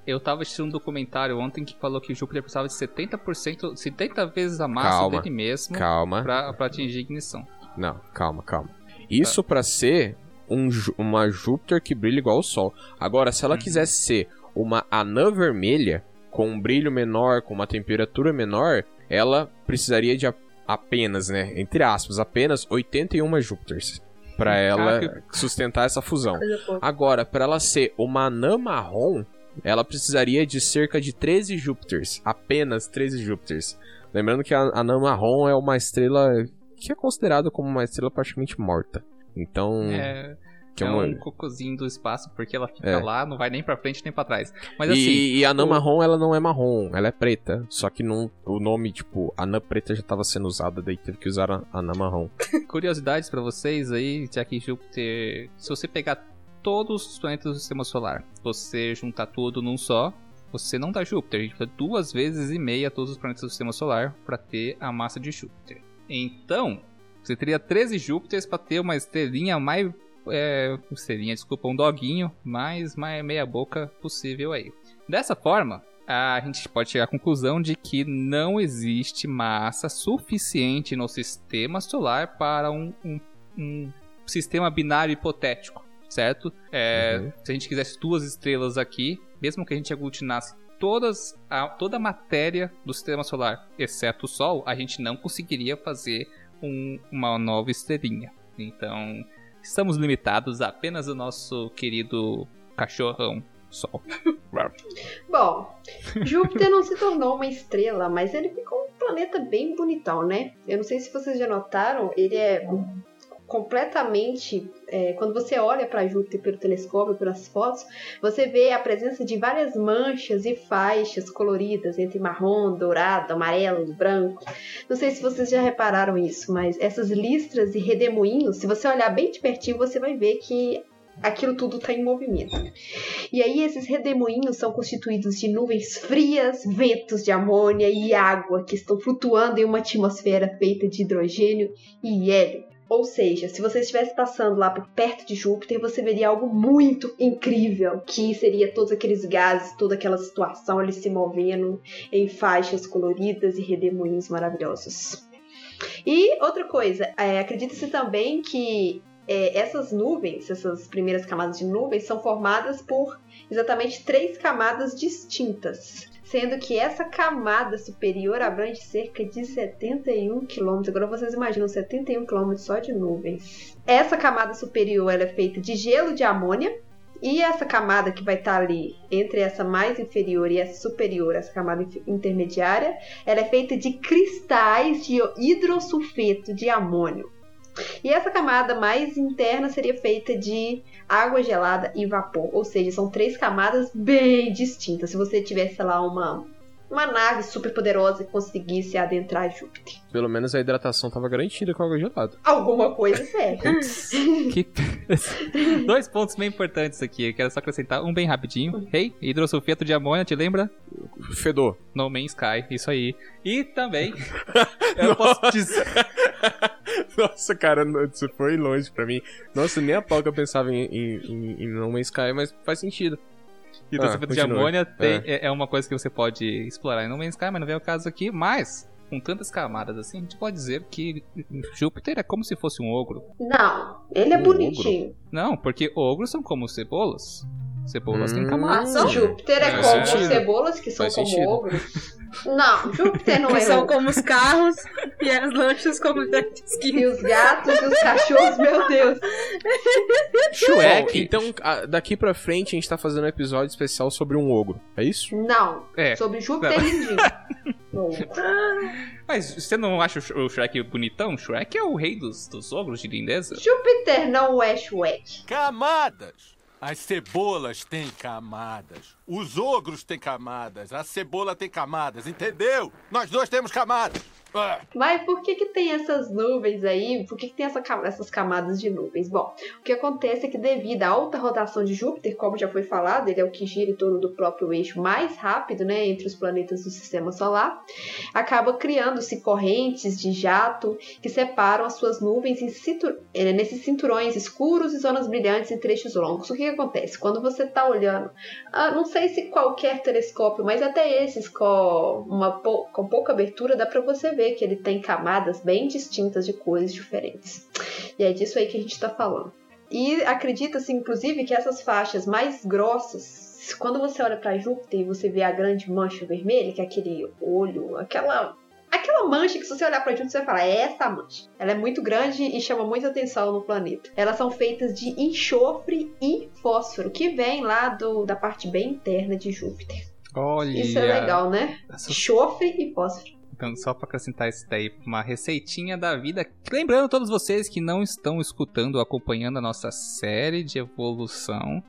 Eu tava assistindo um documentário ontem que falou que Júpiter precisava de 70%, 70 vezes a massa Calma, dele mesmo Calma. pra, pra atingir ignição. Não, calma, calma. Isso pra ser um uma Júpiter que brilha igual o Sol. Agora, se ela Uhum. quisesse ser uma anã vermelha, com um brilho menor, com uma temperatura menor, ela precisaria de apenas, né, entre aspas, apenas 81 Júpiters. Pra ela Caraca. sustentar essa fusão. Agora, para ela ser uma anã marrom, ela precisaria de cerca de 13 Júpiters. Apenas 13 Júpiters. Lembrando que a anã marrom é uma estrela que é considerada como uma estrela praticamente morta. Então, É, que é é um cocôzinho do espaço, porque ela fica É. lá, não vai nem pra frente nem pra trás. Mas assim, e, e a anã o- marrom, ela não é marrom, ela é preta. Só que não, o nome, tipo, anã preta já estava sendo usado, daí teve que usar a anã marrom. curiosidades pra vocês aí, já que Júpiter, se você pegar todos os planetas do sistema solar, você juntar tudo num só, você não dá Júpiter, a gente precisa duas vezes e meia todos os planetas do sistema solar pra ter a massa de Júpiter. Então, você teria 13 Júpiters pra ter uma estrelinha mais é, estrelinha, desculpa, um doguinho mais, mais meia boca possível aí. Dessa forma, a gente pode chegar à conclusão de que não existe massa suficiente no sistema solar para um, um, um sistema binário hipotético, certo? É, Uhum. Se a gente quisesse duas estrelas aqui, mesmo que a gente aglutinasse todas a, toda a matéria do sistema solar, exceto o Sol, a gente não conseguiria fazer um- uma nova estrelinha. Então, estamos limitados a apenas o nosso querido cachorrão Sol. Bom, Júpiter não se tornou uma estrela, mas ele ficou um planeta bem bonitão, né? Eu não sei se vocês já notaram, ele é completamente. é, quando você olha para Júpiter pelo telescópio, pelas fotos, você vê a presença de várias manchas e faixas coloridas entre marrom, dourado, amarelo, branco. Não sei se vocês já repararam isso, mas essas listras e redemoinhos, se você olhar bem de pertinho, você vai ver que aquilo tudo está em movimento. E aí esses redemoinhos são constituídos de nuvens frias, ventos de amônia e água que estão flutuando em uma atmosfera feita de hidrogênio e hélio. Ou seja, se você estivesse passando lá por perto de Júpiter, você veria algo muito incrível, que seria todos aqueles gases, toda aquela situação ali se movendo em faixas coloridas e redemoinhos maravilhosos. E outra coisa, é, acredita-se também que é, essas nuvens, essas primeiras camadas de nuvens, são formadas por exatamente três camadas distintas. Sendo que essa camada superior abrange cerca de 71 quilômetros. Agora vocês imaginam 71 quilômetros só de nuvens. Essa camada superior é feita de gelo de amônia. E essa camada que vai estar ali entre essa mais inferior e essa superior, essa camada intermediária, ela é feita de cristais de hidrossulfeto de amônio. E essa camada mais interna seria feita de água gelada e vapor. Ou seja, são três camadas bem distintas. Se você tivesse, sei lá, uma, uma nave super poderosa que conseguisse adentrar Júpiter. Pelo menos a hidratação tava garantida com água gelada. Alguma coisa serve. Que... Dois pontos bem importantes aqui. Eu quero só acrescentar um bem rapidinho. Hey, hidrossulfeto de amônia, te lembra? Fedor. No Man's Sky, isso aí. E também, eu posso dizer... Nossa, cara, isso foi longe pra mim. Nossa, nem a pau que eu pensava em, em, em, em No Man's Sky, mas faz sentido. Hidrossulfeto de continue. amônia tem- é. é uma coisa que você pode explorar em No Man's Sky, mas não vem o caso aqui. Mas, com tantas camadas assim, a gente pode dizer que Júpiter é como se fosse um ogro. Não, ele é Um bonitinho. Não, porque ogros são como cebolas. Cebolas têm Hum. camadas. Ah, Júpiter é como sentido. cebolas que são Faz como sentido. ogros. Não, Júpiter não Que é são ogro. como os carros e as lanchas como jet ski. E os gatos e os cachorros, meu Deus. Shrek. então, daqui pra frente a gente tá fazendo um episódio especial sobre um ogro. É isso? Não, É. sobre Júpiter lindinho. Ogro. Mas você não acha o Shrek bonitão? Shrek é o rei dos, dos ogros de lindeza. Júpiter não é Shrek. Camadas! As cebolas têm camadas. Os ogros têm camadas. A cebola tem camadas, entendeu? Nós dois temos camadas. Ah. Mas por que que tem essas nuvens aí? Por que que tem essa essas camadas de nuvens? Bom, o que acontece é que devido à alta rotação de Júpiter, como já foi falado, ele é o que gira em torno do próprio eixo mais rápido, né, entre os planetas do Sistema Solar, acaba criando-se correntes de jato que separam as suas nuvens em cintu- eh, nesses cinturões escuros e zonas brilhantes em trechos longos. O que, que acontece? Quando você está olhando, ah, não sei se qualquer telescópio, mas até esses com, uma com pouca abertura, dá para você ver que ele tem camadas bem distintas de cores diferentes. E é disso aí que a gente está falando. E acredita-se, inclusive, que essas faixas mais grossas, quando você olha para Júpiter e você vê a grande mancha vermelha, que é aquele olho, aquela Aquela mancha que se você olhar para Júpiter você vai falar, é essa mancha. Ela é muito grande e chama muita atenção no planeta. Elas são feitas de enxofre e fósforo, que vem lá do, da parte bem interna de Júpiter. Olha. Isso é legal, né? Essa- Enxofre e fósforo. Então, só pra acrescentar isso daí, uma receitinha da vida. Lembrando todos vocês que não estão escutando, acompanhando a nossa série de evolução,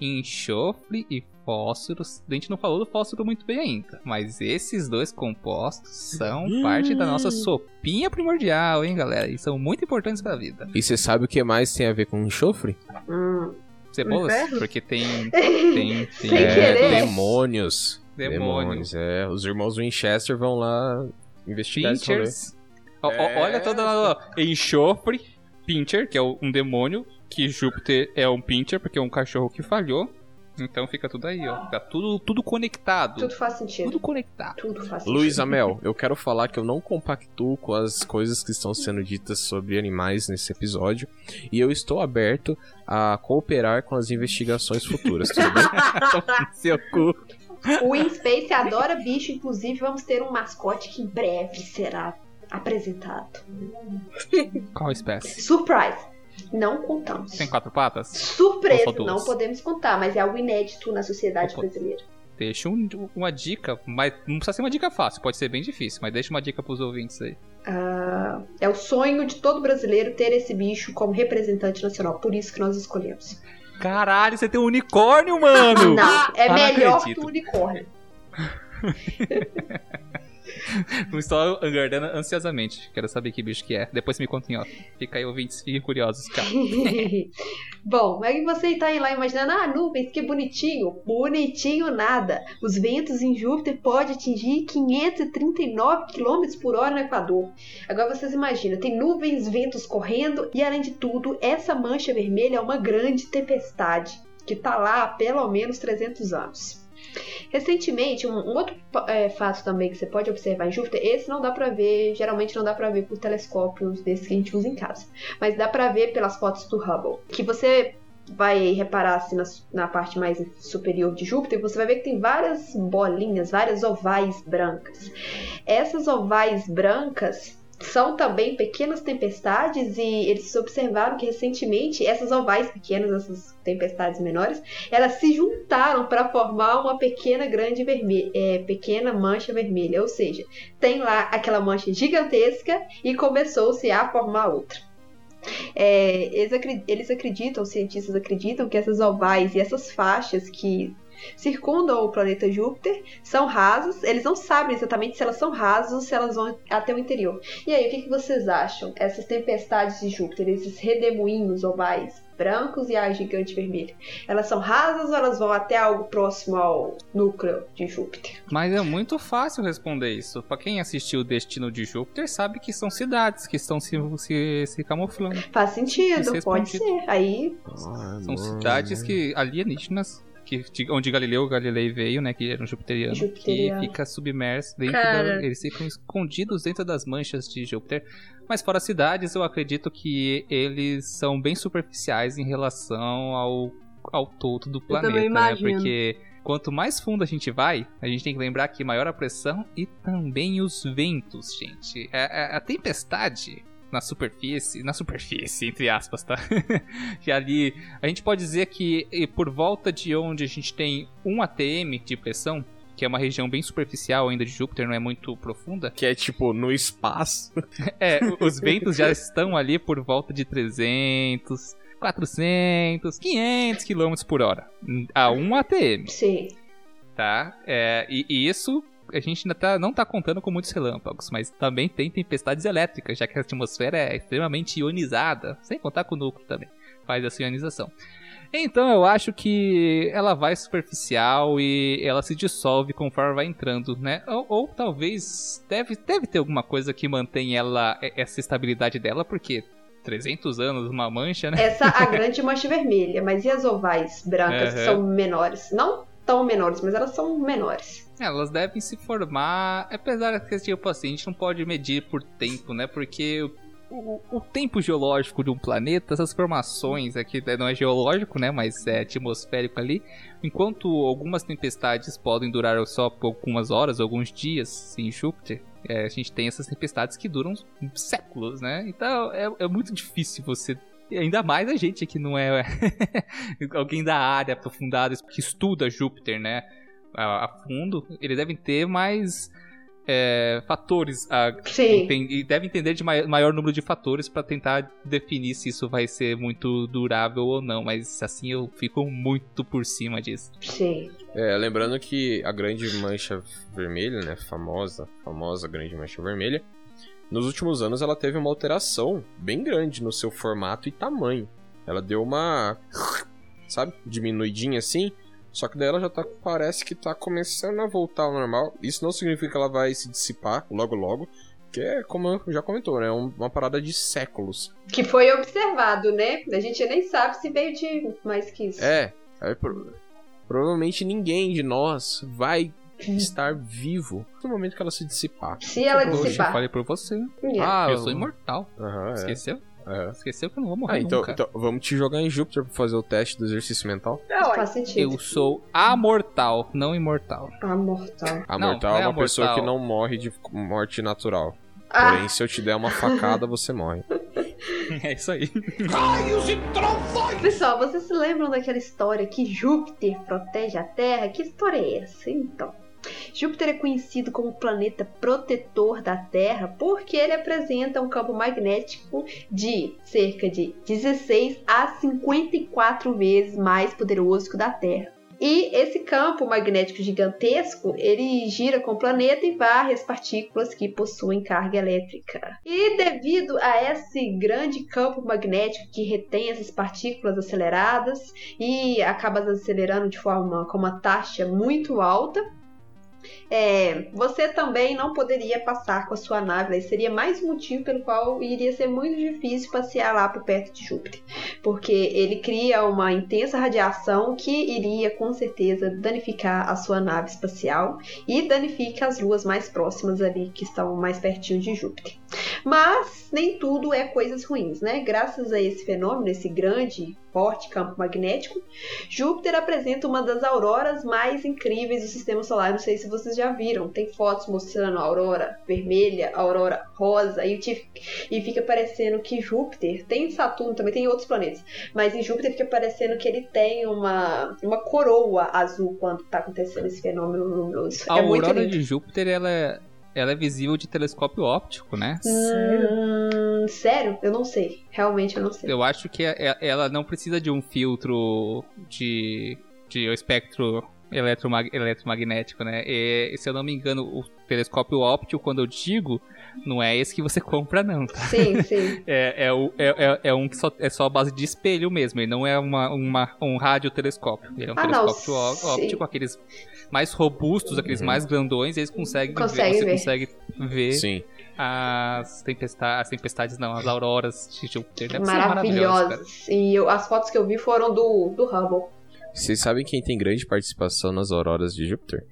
enxofre e fósforos. A gente não falou do fósforo muito bem ainda, mas esses dois compostos são parte da nossa sopinha primordial, hein, galera? E são muito importantes pra vida. E você sabe o que mais tem a ver com enxofre? Hum. Cebolas, Inferno? porque tem. tem, tem é, demônios. Demônio. Demônios, é. Os irmãos Winchester vão lá investigar. Pinchers. É. olha toda lá, ó. Enxofre, Pincher, que é um demônio, que Júpiter é um pincher, porque é um cachorro que falhou. Então fica tudo aí, ó. Tá tudo, tudo conectado. Tudo faz sentido. Tudo conectado. Tudo faz sentido. Luiz Amel, eu quero falar que eu não compactuo com as coisas que estão sendo ditas sobre animais nesse episódio e eu estou aberto a cooperar com as investigações futuras, tudo bem? Seu cu. O InSpace adora bicho, inclusive vamos ter um mascote que em breve será apresentado. Qual espécie? Surprise! Não contamos. Tem quatro patas? Surpresa, não podemos contar, mas é algo inédito na sociedade Opa. brasileira. Deixa um- uma dica, mas não precisa ser uma dica fácil, pode ser bem difícil, mas deixa uma dica pros ouvintes aí. Ah, é o sonho de todo brasileiro ter esse bicho como representante nacional, por isso que nós escolhemos. Caralho, você tem um unicórnio, mano! Não, é Ah, não melhor acredito. que o unicórnio. Estou aguardando ansiosamente. Quero saber que bicho que é. Depois me conta em off. Fica aí, ouvintes, fiquem curiosos, cara. Bom, aí você tá aí lá imaginando, ah, nuvens, que bonitinho. Bonitinho nada. Os ventos em Júpiter podem atingir 539 km por hora no Equador. Agora vocês imaginam, tem nuvens, ventos correndo e além de tudo, essa mancha vermelha é uma grande tempestade que tá lá há pelo menos 300 anos. Recentemente, um, um outro é, fato também que você pode observar em Júpiter, esse não dá pra ver, geralmente não dá pra ver por telescópios desses que a gente usa em casa, mas dá pra ver pelas fotos do Hubble, que você vai reparar assim na, na parte mais superior de Júpiter, você vai ver que tem várias bolinhas, várias ovais brancas. Essas ovais brancas são também pequenas tempestades e eles observaram que recentemente essas ovais pequenas, essas tempestades menores, elas se juntaram para formar uma pequena grande vermelha, é, pequena mancha vermelha, ou seja, tem lá aquela mancha gigantesca e começou-se a formar outra. É, eles, acreditam, os cientistas acreditam que essas ovais e essas faixas que circundam o planeta Júpiter são rasas. Eles não sabem exatamente se elas são rasas ou se elas vão até o interior. E aí, o que, que vocês acham? Essas tempestades de Júpiter, esses redemoinhos ovais brancos e a gigante vermelha, elas são rasas ou elas vão até algo próximo ao núcleo de Júpiter? Mas é muito fácil responder isso. Pra quem assistiu o Destino de Júpiter, sabe que são cidades que estão se, se, se camuflando. Faz sentido, Isso pode respondido. ser. Aí, São cidades que alienígenas, que, de- onde Galileu Galilei veio, né? Que era um jupiteriano, Jupiteriano. que fica submerso dentro Cara. da, Eles ficam escondidos dentro das manchas de Júpiter. Mas fora cidades, eu acredito que eles são bem superficiais em relação ao, ao todo do planeta, né? Porque quanto mais fundo a gente vai, a gente tem que lembrar que maior a pressão e também os ventos, gente. A, a- a tempestade na superfície, na superfície, entre aspas, tá? que ali a gente pode dizer que por volta de onde a gente tem 1 atm de pressão, que é uma região bem superficial ainda de Júpiter, não é muito profunda, Que é tipo no espaço. é, os ventos já estão ali por volta de 300, 400, 500 km por hora, a 1 atm, sim. tá? É, e, e isso a gente ainda tá, não tá contando com muitos relâmpagos, mas também tem tempestades elétricas, já que a atmosfera é extremamente ionizada, sem contar com o núcleo também, faz essa ionização. Então eu acho que ela vai superficial e ela se dissolve conforme vai entrando, né? Ou, ou talvez deve, deve ter alguma coisa que mantém ela essa estabilidade dela, porque 300 anos uma mancha, né? Essa a grande mancha vermelha, mas e as ovais brancas que Aham. são menores? Não tão menores, mas elas são menores. Elas devem se formar, apesar que tipo assim, a gente não pode medir por tempo, né? Porque o, o- tempo geológico de um planeta, essas formações aqui não é geológico, né? Mas é atmosférico ali. Enquanto algumas tempestades podem durar só por algumas horas, alguns dias em Júpiter, é, a gente tem essas tempestades que duram séculos, né? Então é, é muito difícil você Ainda mais a gente que não é alguém da área aprofundada que estuda Júpiter, né? A, a fundo, eles devem ter mais é, fatores a, e devem entender de mai- maior número de fatores para tentar definir se isso vai ser muito durável ou não. Mas assim eu fico muito por cima disso. Sim. É, lembrando que a grande mancha vermelha, né, famosa, famosa grande mancha vermelha, nos últimos anos ela teve uma alteração bem grande no seu formato e tamanho. Ela deu uma, sabe, diminuidinha assim, só que daí ela já tá, parece que tá começando a voltar ao normal. Isso não significa que ela vai se dissipar logo logo, Que é, como já comentou, né? um- Uma parada de séculos. Que foi observado, né? A gente nem sabe se veio de mais que isso. É, aí pro- provavelmente ninguém de nós vai estar vivo no momento que ela se dissipar. Se ela Poxa, eu dissipar. falei por você. Yeah. Ah, eu sou imortal. É. Esqueceu? É. Esqueceu que eu não vou morrer Ah, então, nunca. então vamos te jogar em Júpiter pra fazer o teste do exercício mental. É, ué. Faz sentido. Eu sou amortal, não imortal. Ah, mortal. A Não, mortal não é é uma pessoa amortal. que não morre de morte natural. Ah, Porém, se eu te der uma facada, você morre. É isso aí. pessoal, vocês se lembram daquela história que Júpiter protege a Terra? Que história é essa? Então. Júpiter é conhecido como o planeta protetor da Terra porque ele apresenta um campo magnético de cerca de 16 a 54 vezes mais poderoso que o da Terra. E esse campo magnético gigantesco, ele gira com o planeta e varre as partículas que possuem carga elétrica. E devido a esse grande campo magnético que retém essas partículas aceleradas e acaba acelerando de forma com uma taxa muito alta, é, você também não poderia passar com a sua nave. Seria mais um motivo pelo qual iria ser muito difícil passear lá por perto de Júpiter, porque ele cria uma intensa radiação que iria com certeza danificar a sua nave espacial e danifica as luas mais próximas ali que estão mais pertinho de Júpiter. Mas nem tudo é coisas ruins, né? Graças a esse fenômeno, esse grande, forte campo magnético, Júpiter apresenta uma das auroras mais incríveis do sistema solar. Não sei se vocês já viram, tem fotos mostrando a aurora vermelha, a aurora rosa, e, e fica parecendo que Júpiter, tem Saturno também, tem outros planetas, mas em Júpiter fica parecendo que ele tem uma, uma coroa azul quando tá acontecendo esse fenômeno luminoso. A é aurora de Júpiter, ela é, ela é visível de telescópio óptico, né? Hum, sério? Eu não sei. Realmente eu não sei. Eu acho que é- é- ela não precisa de um filtro de, de espectro eletromag- eletromagnético, né? E, se eu não me engano, o telescópio óptico, quando eu digo, não é esse que você compra, não, tá? Sim, sim. É, é, o- é, é- é um que só, é só a base de espelho mesmo, ele não é uma, uma, um radiotelescópio. Ele é um Ah, não, telescópio sim. óptico, aqueles mais robustos, aqueles Uhum. mais grandões, eles conseguem Consegue ver, você ver. consegue ver Sim. as tempestades, as tempestades não, as auroras de Júpiter. Deve cara. Maravilhosas. E eu- as fotos que eu vi foram do, do Hubble. Vocês sabem quem tem grande participação nas auroras de Júpiter?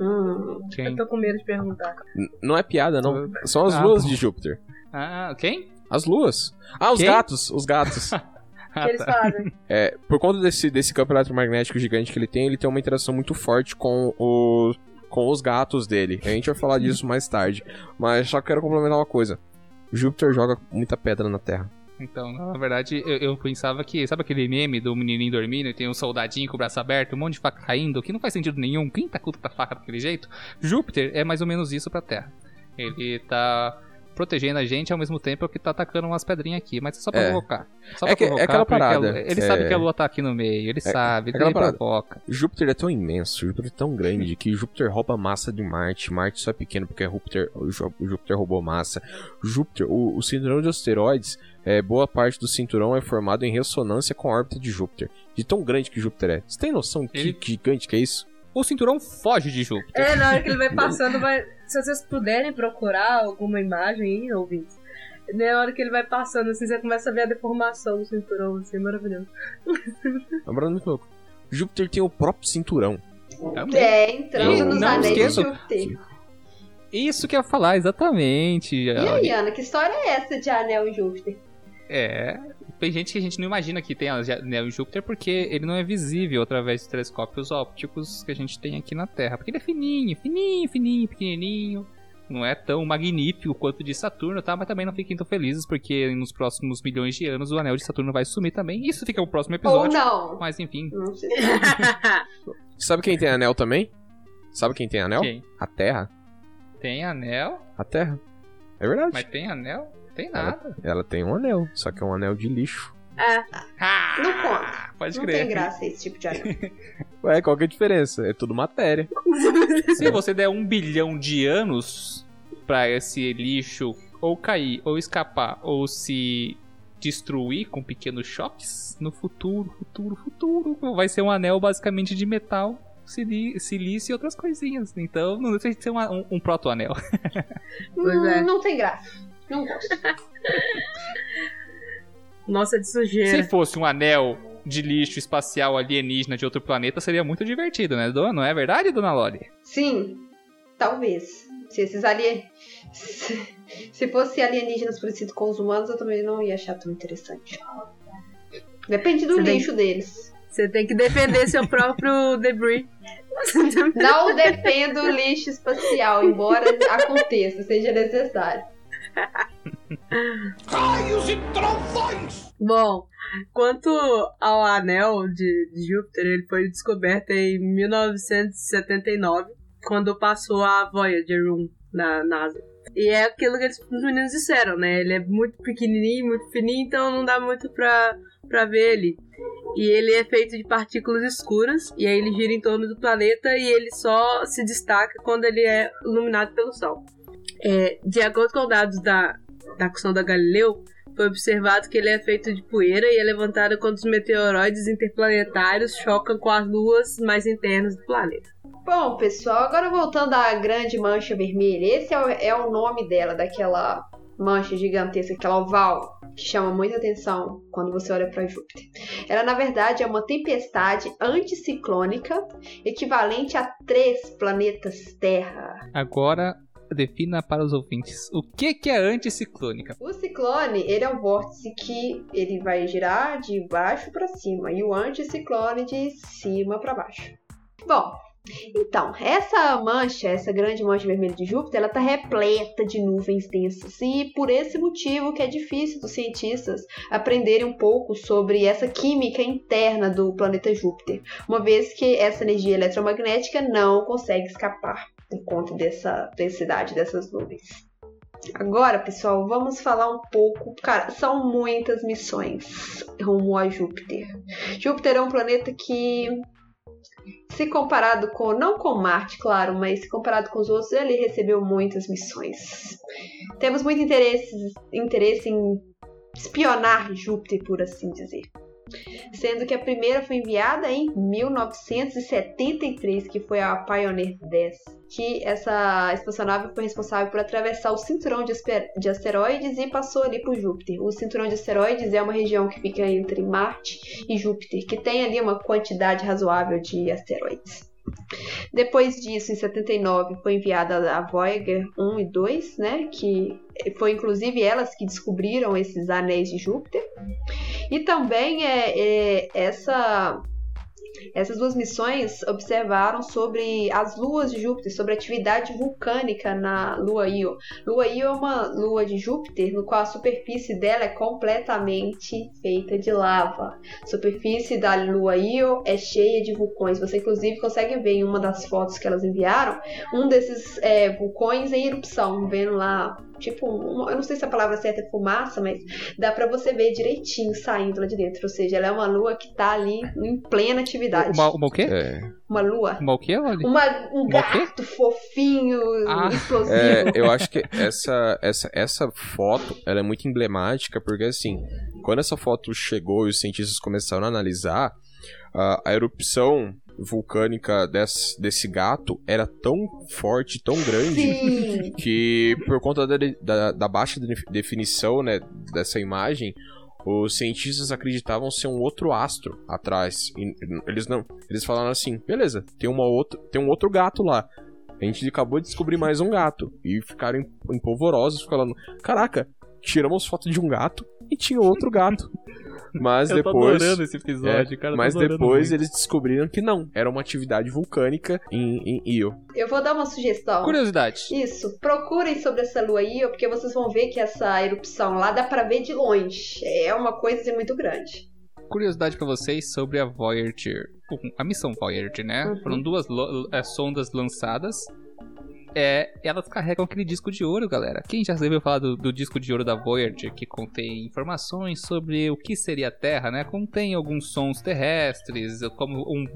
Hum. Quem? Eu tô com medo de perguntar. N- não é piada, não. São as Ah, luas de Júpiter. Ah, quem? As luas. Ah, os Quem? gatos. Os gatos. O Ah, que eles tá. fazem? É, por conta desse, desse campo eletromagnético gigante que ele tem, ele tem uma interação muito forte com o, com os gatos dele. A gente vai falar disso mais tarde. Mas só quero complementar uma coisa. Júpiter joga muita pedra na Terra. Então, na verdade, eu, eu pensava que. Sabe aquele meme do menininho dormindo e tem um soldadinho com o braço aberto, um monte de faca caindo, que não faz sentido nenhum. Quem tá com a faca daquele jeito? Júpiter é mais ou menos isso pra Terra. Ele tá protegendo a gente ao mesmo tempo que tá atacando umas pedrinhas aqui, mas é só pra É. provocar. Só É pra que- é provocar, aquela porque a parada, ele é- sabe que a Lua tá aqui no meio, ele sabe, aquela ele parada. provoca. Júpiter é tão imenso, Júpiter é tão grande que Júpiter rouba massa de Marte. Marte só é pequeno porque Júpiter, o Jú- o Júpiter roubou massa. Júpiter, o, o cinturão de asteroides, é, boa parte do cinturão é formado em ressonância com a órbita de Júpiter. De tão grande que Júpiter é. Você tem noção de Ele- que gigante que é isso? O cinturão foge de Júpiter. É, na hora que ele vai passando, vai. Se vocês puderem procurar alguma imagem aí, ouvintes. Na hora que ele vai passando, assim, você começa a ver a deformação do cinturão, assim, maravilhoso. Lembrando muito louco. Júpiter tem o próprio cinturão. Também. É, entrando Eu nos não anéis esqueço. de Júpiter. Isso que eu ia falar, exatamente. E aí, Ana, que história é essa de anel em Júpiter? É. Tem gente que a gente não imagina que tem anel em Júpiter porque ele não é visível através dos telescópios ópticos que a gente tem aqui na Terra. Porque ele é fininho, fininho, fininho, pequenininho. Não é tão magnífico quanto o de Saturno, tá? Mas também não fiquem tão felizes porque nos próximos milhões de anos o anel de Saturno vai sumir também. Isso fica o próximo Ou episódio. não? Mas enfim. Não sei. Sabe quem tem anel também? Sabe quem tem anel? Quem? A Terra. Tem anel, A Terra. É verdade. mas tem anel? Tem ela, nada. ela tem um anel, só que é um anel de lixo. Ah, Não conta. Pode Não crer. tem graça esse tipo de anel. Ué, qual que é a diferença? É tudo matéria. Se você der um bilhão de anos pra esse lixo ou cair, ou escapar, ou se destruir com pequenos choques, no futuro, futuro, futuro, vai ser um anel basicamente de metal silício e outras coisinhas. Então não deixa de ser uma- um, um proto-anel. Pois Hum, é. Não tem graça. Não gosto. Nossa, de sujeira. Se fosse um anel de lixo espacial alienígena de outro planeta, seria muito divertido, né? dona? Não é verdade, dona Loli? Sim, talvez. Se esses alien... Se, se fosse alienígenas parecidos com os humanos, eu também não ia achar tão interessante. Depende do Você tem- lixo deles. Você tem que defender seu próprio debris. Não defendo o lixo espacial, embora aconteça, seja necessário. Raios e trovões! Bom, quanto ao anel de, de Júpiter, ele foi descoberto em 1979, quando passou a Voyager 1 na NASA. E é aquilo que eles, os meninos disseram, né? Ele é muito pequenininho, muito fininho, então não dá muito pra, pra ver ele. E ele é feito de partículas escuras, e aí ele gira em torno do planeta e ele só se destaca quando ele é iluminado pelo Sol. É, de acordo com dados da, da sonda Galileu, foi observado que ele é feito de poeira e é levantado quando os meteoroides interplanetários chocam com as luas mais internas do planeta. Bom, pessoal, agora voltando à grande mancha vermelha. Esse é o, é o nome dela, daquela mancha gigantesca, aquela oval, que chama muita atenção quando você olha para Júpiter. Ela, na verdade, é uma tempestade anticiclônica equivalente a três planetas Terra. Agora, defina para os ouvintes o que, que é anticiclônica. O ciclone, ele é um vórtice que ele vai girar de baixo para cima e o anticiclone de cima para baixo. Bom, então, essa mancha, essa grande mancha vermelha de Júpiter, ela está repleta de nuvens densas e por esse motivo que é difícil dos cientistas aprenderem um pouco sobre essa química interna do planeta Júpiter, uma vez que essa energia eletromagnética não consegue escapar por conta dessa densidade dessas nuvens. Agora, pessoal, vamos falar um pouco. Cara, são muitas missões rumo a Júpiter. Júpiter é um planeta que, se comparado com. Não com Marte, claro, mas se comparado com os outros, ele recebeu muitas missões. Temos muito interesse, interesse em espionar Júpiter, por assim dizer. Sendo que a primeira foi enviada em 1973, que foi a Pioneer 10 que essa espaçonave foi responsável por atravessar o cinturão de, asteroides e passou ali por Júpiter. O cinturão de asteroides é uma região que fica entre Marte e Júpiter, que tem ali uma quantidade razoável de asteroides. Depois disso, em 79, foi enviada a Voyager 1 e 2, né, que foi inclusive elas que descobriram esses anéis de Júpiter. E também é, é essa essas duas missões observaram sobre as luas de Júpiter, sobre a atividade vulcânica na lua Io. Lua Io é uma lua de Júpiter, no qual a superfície dela é completamente feita de lava. A superfície da lua Io é cheia de vulcões. Você, inclusive, consegue ver em uma das fotos que elas enviaram um desses é, vulcões em erupção, vendo lá. Tipo, um- eu não sei se a palavra certa é fumaça, mas dá pra você ver direitinho saindo lá de dentro. Ou seja, ela é uma lua que tá ali em plena atividade. Uma, uma o quê? É, Uma lua. Uma o quê, Loli? Uma, um Uma gato fofinho, Ah. explosivo. é, eu acho que essa, essa, essa foto ela é muito emblemática, porque assim, quando essa foto chegou e os cientistas começaram a analisar, a, a erupção vulcânica desse, desse gato era tão forte, tão grande, Sim. que por conta da, da, da baixa de- definição né, dessa imagem, os cientistas acreditavam ser um outro astro atrás. E eles não, eles falaram assim, beleza, tem uma outra, tem um outro gato lá. A gente acabou de descobrir mais um gato e ficaram em- empolvorosos falando, caraca, tiramos foto de um gato e tinha outro gato. Mas Eu tô depois adorando esse episódio, é, cara. tô mas depois muito. eles descobriram que não, era uma atividade vulcânica em, em Io. Eu vou dar uma sugestão. Curiosidade. Isso, procurem sobre essa lua aí, porque vocês vão ver que essa erupção lá dá pra ver de longe. É uma coisa assim, muito grande. Curiosidade pra vocês sobre a Voyager. A missão Voyager, né? Uhum. Foram duas lo- é, sondas lançadas. É, elas carregam aquele disco de ouro, galera. Quem já ouviu falar do, do disco de ouro da Voyager, que contém informações sobre o que seria a Terra, né? Contém alguns sons terrestres, como um,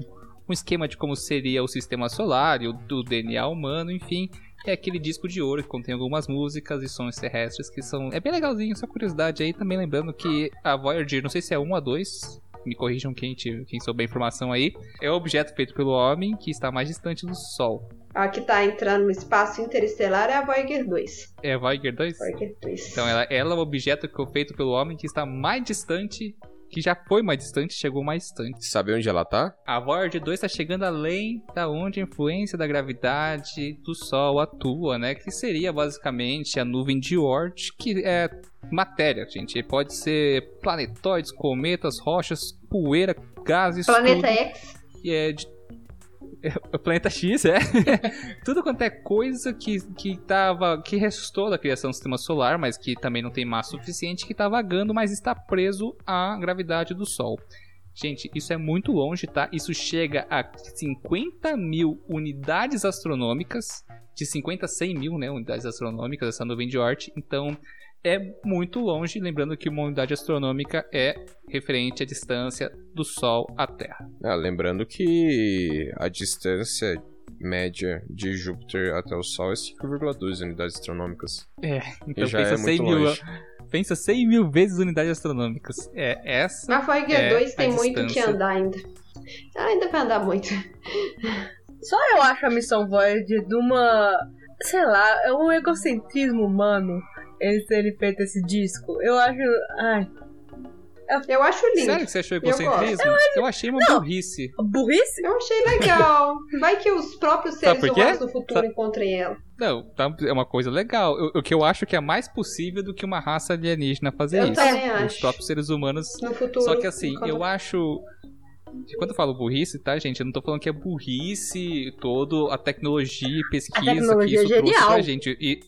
um esquema de como seria o sistema solar e o do DNA humano, enfim. É aquele disco de ouro que contém algumas músicas e sons terrestres que são. É bem legalzinho, só curiosidade aí. Também lembrando que a Voyager, não sei se é 1 a 2, me corrijam quem, quem souber a informação aí, é o objeto feito pelo homem que está mais distante do Sol. A que tá entrando no espaço interestelar é a Voyager 2. É a Voyager 2? Voyager 2. Então ela, ela é o objeto que foi feito pelo homem que está mais distante, que já foi mais distante, chegou mais distante. Sabe onde ela tá? A Voyager 2 está chegando além da onde a influência da gravidade do Sol atua, né? Que seria basicamente a nuvem de Oort, que é matéria, gente. Pode ser planetoides, cometas, rochas, poeira, gases, Planeta tudo. X. E é de... é o Planeta X, é. Tudo quanto é coisa que, que tava. que restou da criação do sistema solar, mas que também não tem massa suficiente, que tá vagando, mas está preso à gravidade do Sol. Gente, isso é muito longe, tá? Isso chega a 50 mil unidades astronômicas. De 50 a 100 mil, né? Unidades astronômicas, essa nuvem de Oort. Então, é muito longe. Lembrando que uma unidade astronômica é referente à distância do Sol à Terra. Ah, lembrando que a distância média de Júpiter até o Sol é 5,2 unidades astronômicas. Então e já pensa é 100 muito mil, longe. pensa 100 mil vezes unidades astronômicas. É essa. A Voyager É, 2 tem a muito que distância. andar ainda. Ela ainda vai andar muito. Só eu acho a missão Voyager de uma. Sei lá, é um egocentrismo humano eles terem feito esse disco. Eu acho. Ai. Eu acho lindo. Sério que você achou Eu egocentrismo? Eu, achei uma burrice. Burrice? Eu achei legal. Vai que os próprios seres humanos no futuro Sabe- encontrem ela. Não, tá- é uma coisa legal. Eu- O que eu acho que é mais possível do que uma raça alienígena fazer Eu isso. também Os acho. próprios seres humanos. No futuro. Só que assim, eu acho. Quando eu falo burrice, tá, gente? Eu não tô falando que é burrice todo a tecnologia e pesquisa tecnologia que isso é trouxe pra gente. E,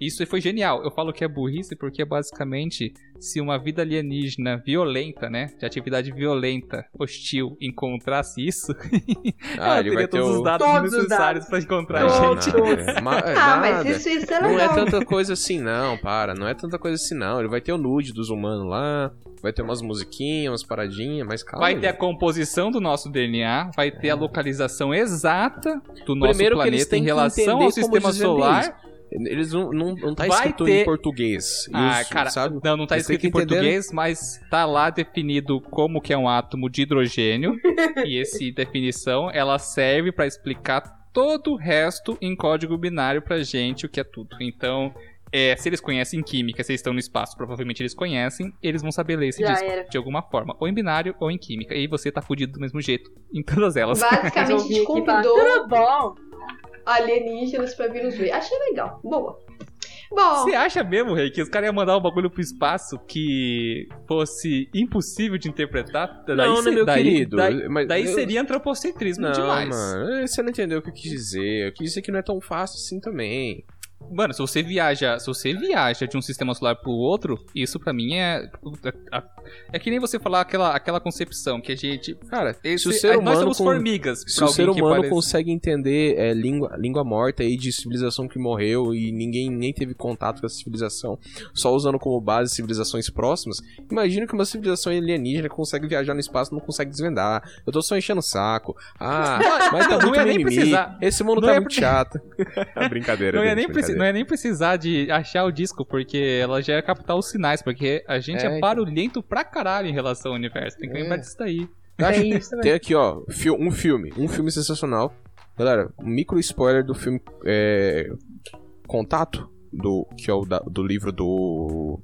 isso foi genial. Eu falo que é burrice porque basicamente, se uma vida alienígena violenta, né? De atividade violenta, hostil, encontrasse isso, Ah, ela ele teria vai ter todos os dados Todos os necessários pra encontrar a gente. Nada, ma- é, Ah, nada. mas isso, isso é Não legal. é tanta coisa assim, não, para. Não é tanta coisa assim, não. Ele vai ter o nude dos humanos lá, vai ter umas musiquinhas, umas paradinhas, mas calma. Vai ter a composição do nosso DNA, vai ter a localização exata do nosso Primeiro planeta em relação ao sistema solar. isso. Eles não, não, não tá Vai escrito ter- em português. Ah, Isso, cara, sabe? não, não tá Eles escrito em entender- português, mas tá lá definido como que é um átomo de hidrogênio. e essa definição, ela serve pra explicar todo o resto em código binário pra gente, o que é tudo. Então, é, se eles conhecem química, se eles estão no espaço, provavelmente eles conhecem, eles vão saber ler esse Já disco era. de alguma forma, ou em binário ou em química. E você tá fudido do mesmo jeito em todas elas. Basicamente, convidou Tudo bom. Alienígenas pra vir nos ver. Achei legal. Boa. Bom, Você acha mesmo, Rei, que os caras iam mandar um bagulho pro espaço que fosse impossível de interpretar? Daí, Não, né, meu daí, querido? Daí, Mas daí eu- seria antropocentrismo Não, demais. mano, você não entendeu o que eu quis dizer. Eu quis dizer que não é tão fácil assim também. Mano, se você viaja, se você viaja de um sistema solar pro outro, isso pra mim é é que nem você falar aquela, aquela concepção que a gente, cara, esse, Se o ser nós humano somos com- formigas. Se o ser humano parece- consegue entender é, língua, língua morta aí de civilização que morreu e ninguém nem teve contato com essa civilização, só usando como base civilizações próximas, imagina que uma civilização alienígena consegue viajar no espaço e não consegue desvendar. Eu tô só enchendo o saco. Ah, mas tá Não, não muito ia nem mimimi. precisar. Esse mundo Não tá ia muito pre- chato. É brincadeira, não ia, gente, nem preci- brincadeira. Não ia nem precisar de achar o disco, porque ela já ia captar os sinais, porque a gente é, É, então. barulhento pra caralho em relação ao universo. Tem que É. lembrar disso daí. Acho- É isso também. Tem aqui, ó, um filme. Um filme sensacional. Galera, um micro spoiler do filme é, Contato, do, que é o da- do livro do.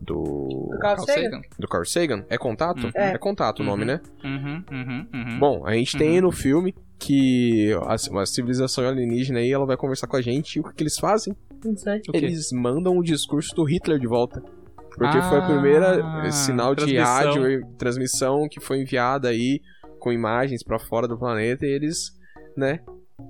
Do. Do Carl Carl Sagan? Sagan. Do Carl Sagan? É Contato? Uhum. É, Contato o nome, Uhum. né? Uhum, uhum, uhum. Bom, a gente tem Uhum. aí no filme que a, uma civilização alienígena aí, ela vai conversar com a gente e o que, que eles fazem? Não sei. Eles mandam o discurso do Hitler de volta. Porque foi a primeira Ah, eh, sinal de rádio e transmissão que foi enviada aí com imagens pra fora do planeta e eles, né,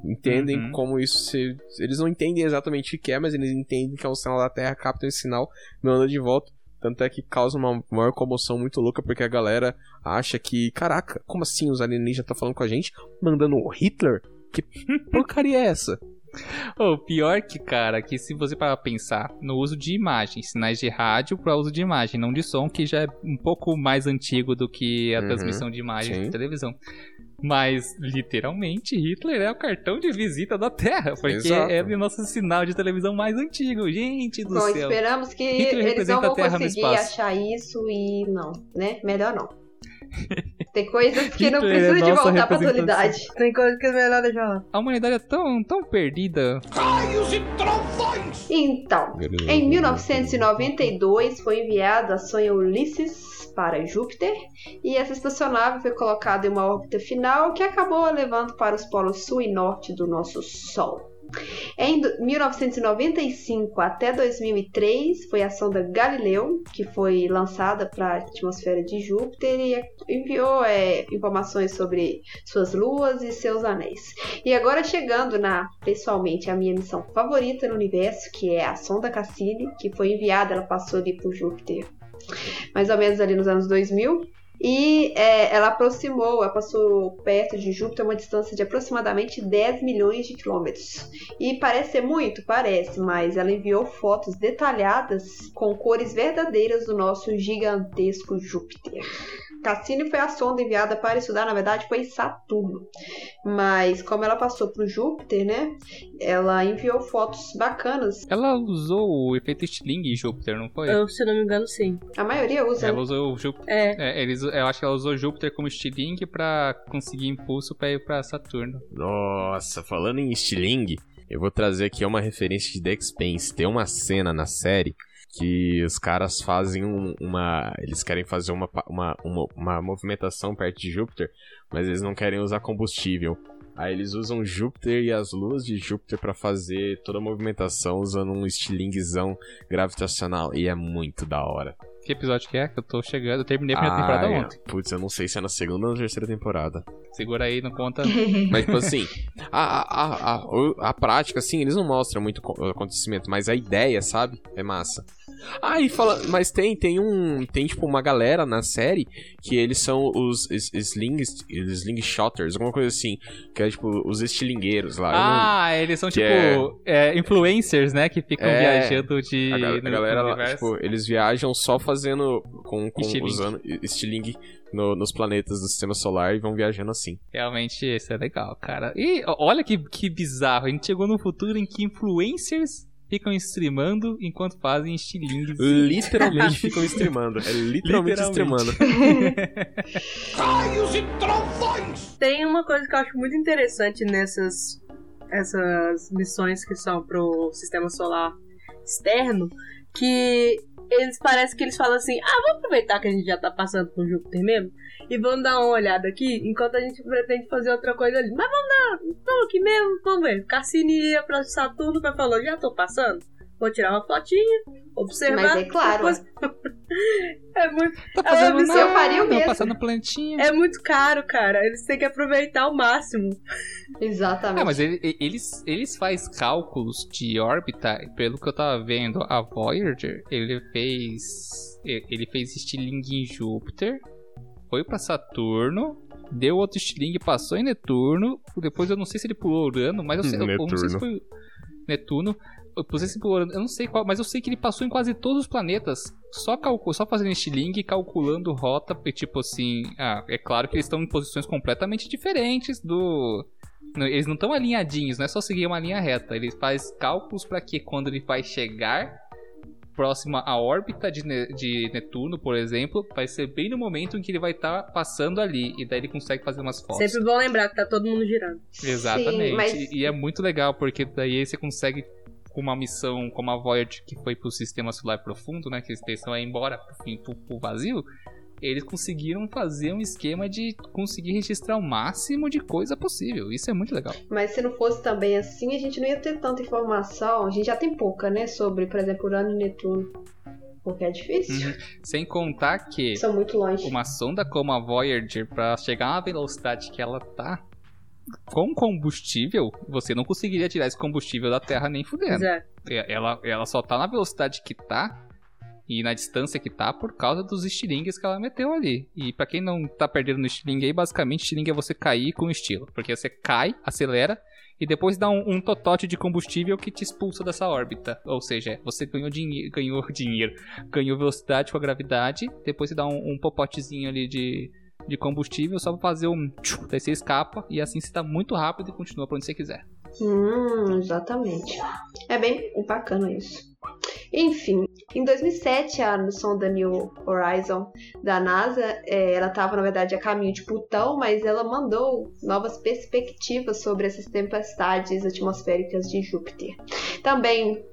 entendem Uhum. como isso se... Eles não entendem exatamente o que é, mas eles entendem que é um sinal da Terra, captam esse sinal e mandam de volta. Tanto é que causa uma maior comoção muito louca, porque a galera acha que, caraca, como assim os alienígenas estão falando com a gente? Mandando o Hitler? Que porcaria é essa? O pior que, cara, que se você parar pra pensar no uso de imagens, sinais de rádio para uso de imagem, não de som, que já é um pouco mais antigo do que a Uhum, transmissão de imagem sim. de televisão. Mas, literalmente, Hitler é o cartão de visita da Terra, porque Exato. é o nosso sinal de televisão mais antigo. Gente do bom, céu. esperamos que Hitler eles não vão conseguir achar isso e não, né? Melhor não. Tem coisas que não é precisam de nossa voltar pra atualidade. Tem coisa que é melhor deixar lá. A humanidade é tão, tão perdida. Então, em 1992 foi enviada a sonda Ulisses para Júpiter e essa espaçonave foi colocada em uma órbita final que acabou levando para os polos sul e norte do nosso Sol. Em do- 1995 até 2003 foi a sonda Galileu, que foi lançada para a atmosfera de Júpiter e enviou é, informações sobre suas luas e seus anéis. E agora chegando na, pessoalmente, a minha missão favorita no universo, que é a sonda Cassini, que foi enviada, ela passou ali por Júpiter, mais ou menos ali nos anos 2000. E é, ela aproximou, ela passou perto de Júpiter uma distância de aproximadamente 10 milhões de quilômetros. E parece ser muito, parece, mas ela enviou fotos detalhadas com cores verdadeiras do nosso gigantesco Júpiter. Cassini foi a sonda enviada para estudar, na verdade, foi Saturno. Mas como ela passou para o Júpiter, né? Ela enviou fotos bacanas. Ela usou o efeito Stirling em Júpiter, não foi? Eu, se não me engano, sim. A maioria usa. Ela usou o Júpiter. É. É, eles, eu acho que ela usou Júpiter como Stirling pra conseguir impulso pra ir pra Saturno. Nossa, falando em Stiling, eu vou trazer aqui uma referência de The Expanse. Tem uma cena na série que os caras fazem um- uma. Eles querem fazer uma, uma, uma, uma movimentação perto de Júpiter, mas eles não querem usar combustível. Aí eles usam Júpiter e as luas de Júpiter pra fazer toda a movimentação usando um estilingzão gravitacional. E é muito da hora. Que episódio que é? Que eu tô chegando. Eu terminei a primeira temporada Ai, ontem. Putz, eu não sei se é na segunda ou na terceira temporada. Segura aí, não conta. Mas, tipo assim, a, a, a, a, o- a prática, assim, eles não mostram muito co- acontecimento, mas a ideia, sabe? É massa. Ah, e fala, mas tem, tem um, tem tipo uma galera na série que eles são os slings, slingshotters, alguma coisa assim, que é tipo os estilingueiros lá. Eu não- Ah, eles são tipo é, influencers, né? Que ficam É, viajando de. a, ga- a galera, lá, tipo, eles viajam só fazendo, com, com Estilingue. usando estilingue no- nos planetas do sistema solar e vão viajando assim. Realmente, isso é legal, cara. E olha que, que bizarro. A gente chegou num futuro em que influencers ficam streamando enquanto fazem estilingues. Literalmente ficam streamando. É literalmente, Literalmente. streamando. Tem uma coisa que eu acho muito interessante nessas essas missões que são pro sistema solar externo, que eles parece que eles falam assim: "Ah, vamos aproveitar que a gente já tá passando por Júpiter mesmo e vamos dar uma olhada aqui, enquanto a gente pretende fazer outra coisa ali. Mas vamos dar, vamos aqui mesmo, vamos ver. Cassini ia pra Saturno, mas falou: "Já tô passando. Vou tirar uma fotinha, observar". Mas é claro. depois- é muito Tá É, fazendo mas nada, eu faria o tá mesmo. passando plantinha. é muito caro, cara. Eles têm que aproveitar ao máximo. Exatamente. Ah, mas ele- ele- eles, eles faz cálculos de órbita, pelo que eu tava vendo, a Voyager, ele fez. Ele fez estilingue em Júpiter, foi pra Saturno, deu outro estilingue, passou em Netuno, depois eu não sei se ele pulou Urano, mas eu, sei, eu, eu não sei se foi Netuno. Eu não sei se pulou Urano, eu não sei qual, mas eu sei que ele passou em quase todos os planetas, só, calcu só fazendo estilingue e calculando rota, tipo assim, ah, é claro que eles estão em posições completamente diferentes do, Eles não estão alinhadinhos, não é só seguir uma linha reta. Ele faz cálculos para que quando ele vai chegar próxima à órbita de, Ne- de Netuno, por exemplo, vai ser bem no momento em que ele vai estar passando ali. E daí ele consegue fazer umas fotos. Sempre bom lembrar que tá todo mundo girando. Exatamente. Sim, mas- E é muito legal, porque daí você consegue, com uma missão como a Voyager, que foi pro sistema solar profundo, né? Que eles estão aí embora pro, fim- pro, pro vazio. Eles conseguiram fazer um esquema de conseguir registrar o máximo de coisa possível. Isso é muito legal. Mas se não fosse também assim, a gente não ia ter tanta informação. A gente já tem pouca, né? Sobre, por exemplo, Urano e Netuno. Porque é difícil. Uhum. Sem contar que São muito longe. uma sonda como a Voyager, pra chegar na velocidade que ela tá, com combustível, você não conseguiria tirar esse combustível da Terra nem fudendo. É. É, Ela, ela só tá na velocidade que tá e na distância que tá por causa dos estilingues que ela meteu ali. E pra quem não tá perdendo no estilingue aí, basicamente estilingue é você cair com estilo. Porque você cai, acelera e depois dá um, um totote de combustível que te expulsa dessa órbita. Ou seja, você ganhou, dinhe ganhou dinheiro, ganhou velocidade com a gravidade, depois você dá um, um popotezinho ali de, de combustível só pra fazer um... tchum, Daí você escapa e assim você tá muito rápido e continua pra onde você quiser. Hum, exatamente. É bem bacana isso. Enfim, em 2007, a sonda New Horizon da NASA, é, ela estava, na verdade, a caminho de Plutão, mas ela mandou novas perspectivas sobre essas tempestades atmosféricas de Júpiter. Também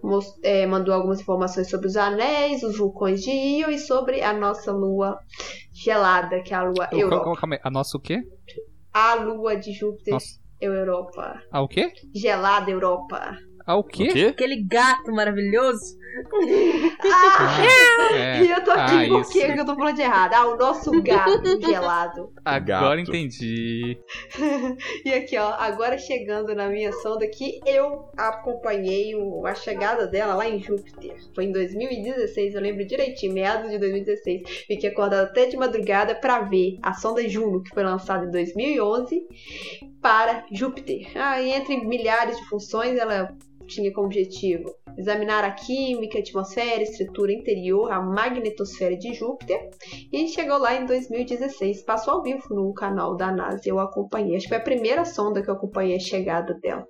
é, mandou algumas informações sobre os anéis, os vulcões de Io e sobre a nossa lua gelada, que é a lua Europa. Calma a nossa o quê? A lua de Júpiter. Nossa. Europa. A o quê? Gelada Europa. Ah, o quê? O quê? Aquele gato maravilhoso. Ah, É. E eu tô aqui Ah, por que eu tô falando de errado? Ah, o nosso gato gelado. Agora Gato. entendi. E aqui, ó, agora chegando na minha sonda que eu acompanhei o- a chegada dela lá em Júpiter. Foi em 2016, eu lembro direitinho, meados de 2016. Fiquei acordada até de madrugada pra ver a sonda Juno, que foi lançada em 2011, para Júpiter. Ah, e entre milhares de funções, ela tinha como objetivo examinar a química, a atmosfera, a estrutura interior, a magnetosfera de Júpiter. E chegou lá em 2016. Passou ao vivo no canal da NASA. Eu acompanhei. Acho que foi a primeira sonda que eu acompanhei a chegada dela.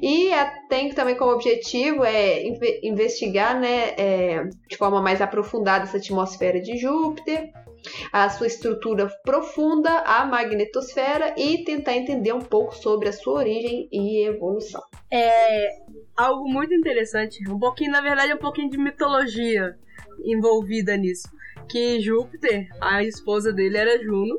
E tem também como objetivo é inve- investigar, né, é, de forma mais aprofundada essa atmosfera de Júpiter. A sua estrutura profunda, a magnetosfera e tentar entender um pouco sobre a sua origem e evolução. Algo muito interessante. Um pouquinho, na verdade, um pouquinho de mitologia envolvida nisso. Que Júpiter, a esposa dele era Juno.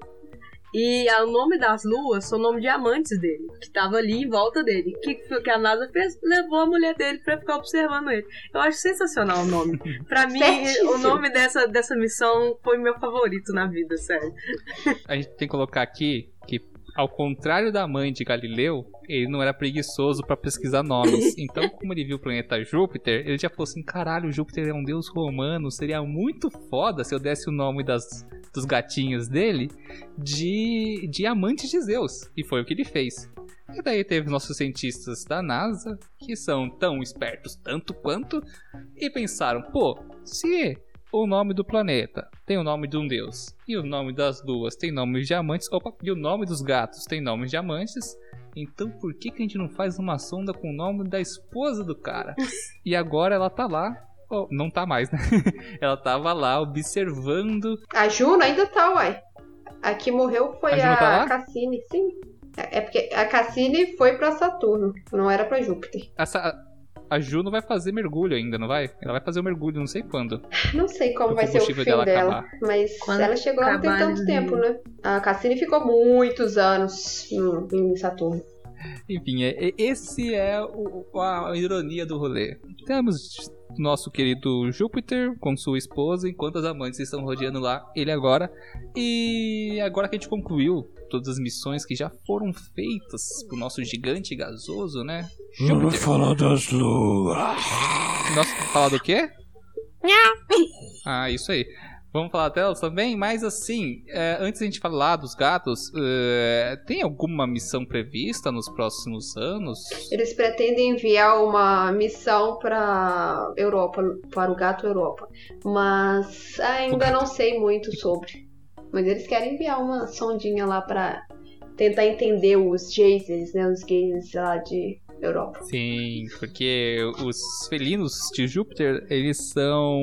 E o nome das luas são o nome de amantes dele, que tava ali em volta dele. O que, que a NASA fez? Levou a mulher dele pra ficar observando ele. Eu acho sensacional o nome. Pra mim, Certíssimo. o nome dessa, dessa missão foi meu favorito na vida, sério. A gente tem que colocar aqui ao contrário da mãe de Galileu, ele não era preguiçoso pra pesquisar nomes. Então, como ele viu o planeta Júpiter, ele já falou assim: caralho, Júpiter é um deus romano, seria muito foda se eu desse o nome das, dos gatinhos dele de, de amantes de Zeus. E foi o que ele fez. E daí teve nossos cientistas da NASA, que são tão espertos tanto quanto, e pensaram: pô, se o nome do planeta tem o nome de um deus, e o nome das duas tem nomes de amantes, opa, e o nome dos gatos tem nomes de amantes, então por que, que a gente não faz uma sonda com o nome da esposa do cara? E agora ela tá lá. oh, não tá mais, né? ela tava lá observando. A Juno ainda tá, uai. A que morreu foi A a, tá? Cassini, sim. É é porque a Cassini foi pra Saturno, não era pra Júpiter. Essa, a Juno vai fazer mergulho ainda, não vai? Ela vai fazer o mergulho, não sei quando. Não sei como vai ser o fim dela dela, acabar. mas Quando ela chegou lá não tem tanto de- tempo, né? A Cassini ficou muitos anos em, em Saturno. Enfim, é, é- esse é o- a, a ironia do rolê. Temos nosso querido Júpiter com sua esposa, enquanto as amantes estão rodeando lá ele agora. E agora que a gente concluiu todas as missões que já foram feitas pro nosso gigante gasoso, né? Júpiter. falar das luas. Nossa, falar do quê? Ah, isso aí. Vamos falar delas também, mas assim, é, antes da gente falar dos gatos, é, tem alguma missão prevista nos próximos anos? Eles pretendem enviar uma missão para Europa, para o gato Europa, mas ainda não sei muito sobre. Mas eles querem enviar uma sondinha lá para tentar entender os geysers, né, os geysers lá de Europa. Sim, porque os felinos de Júpiter, eles são.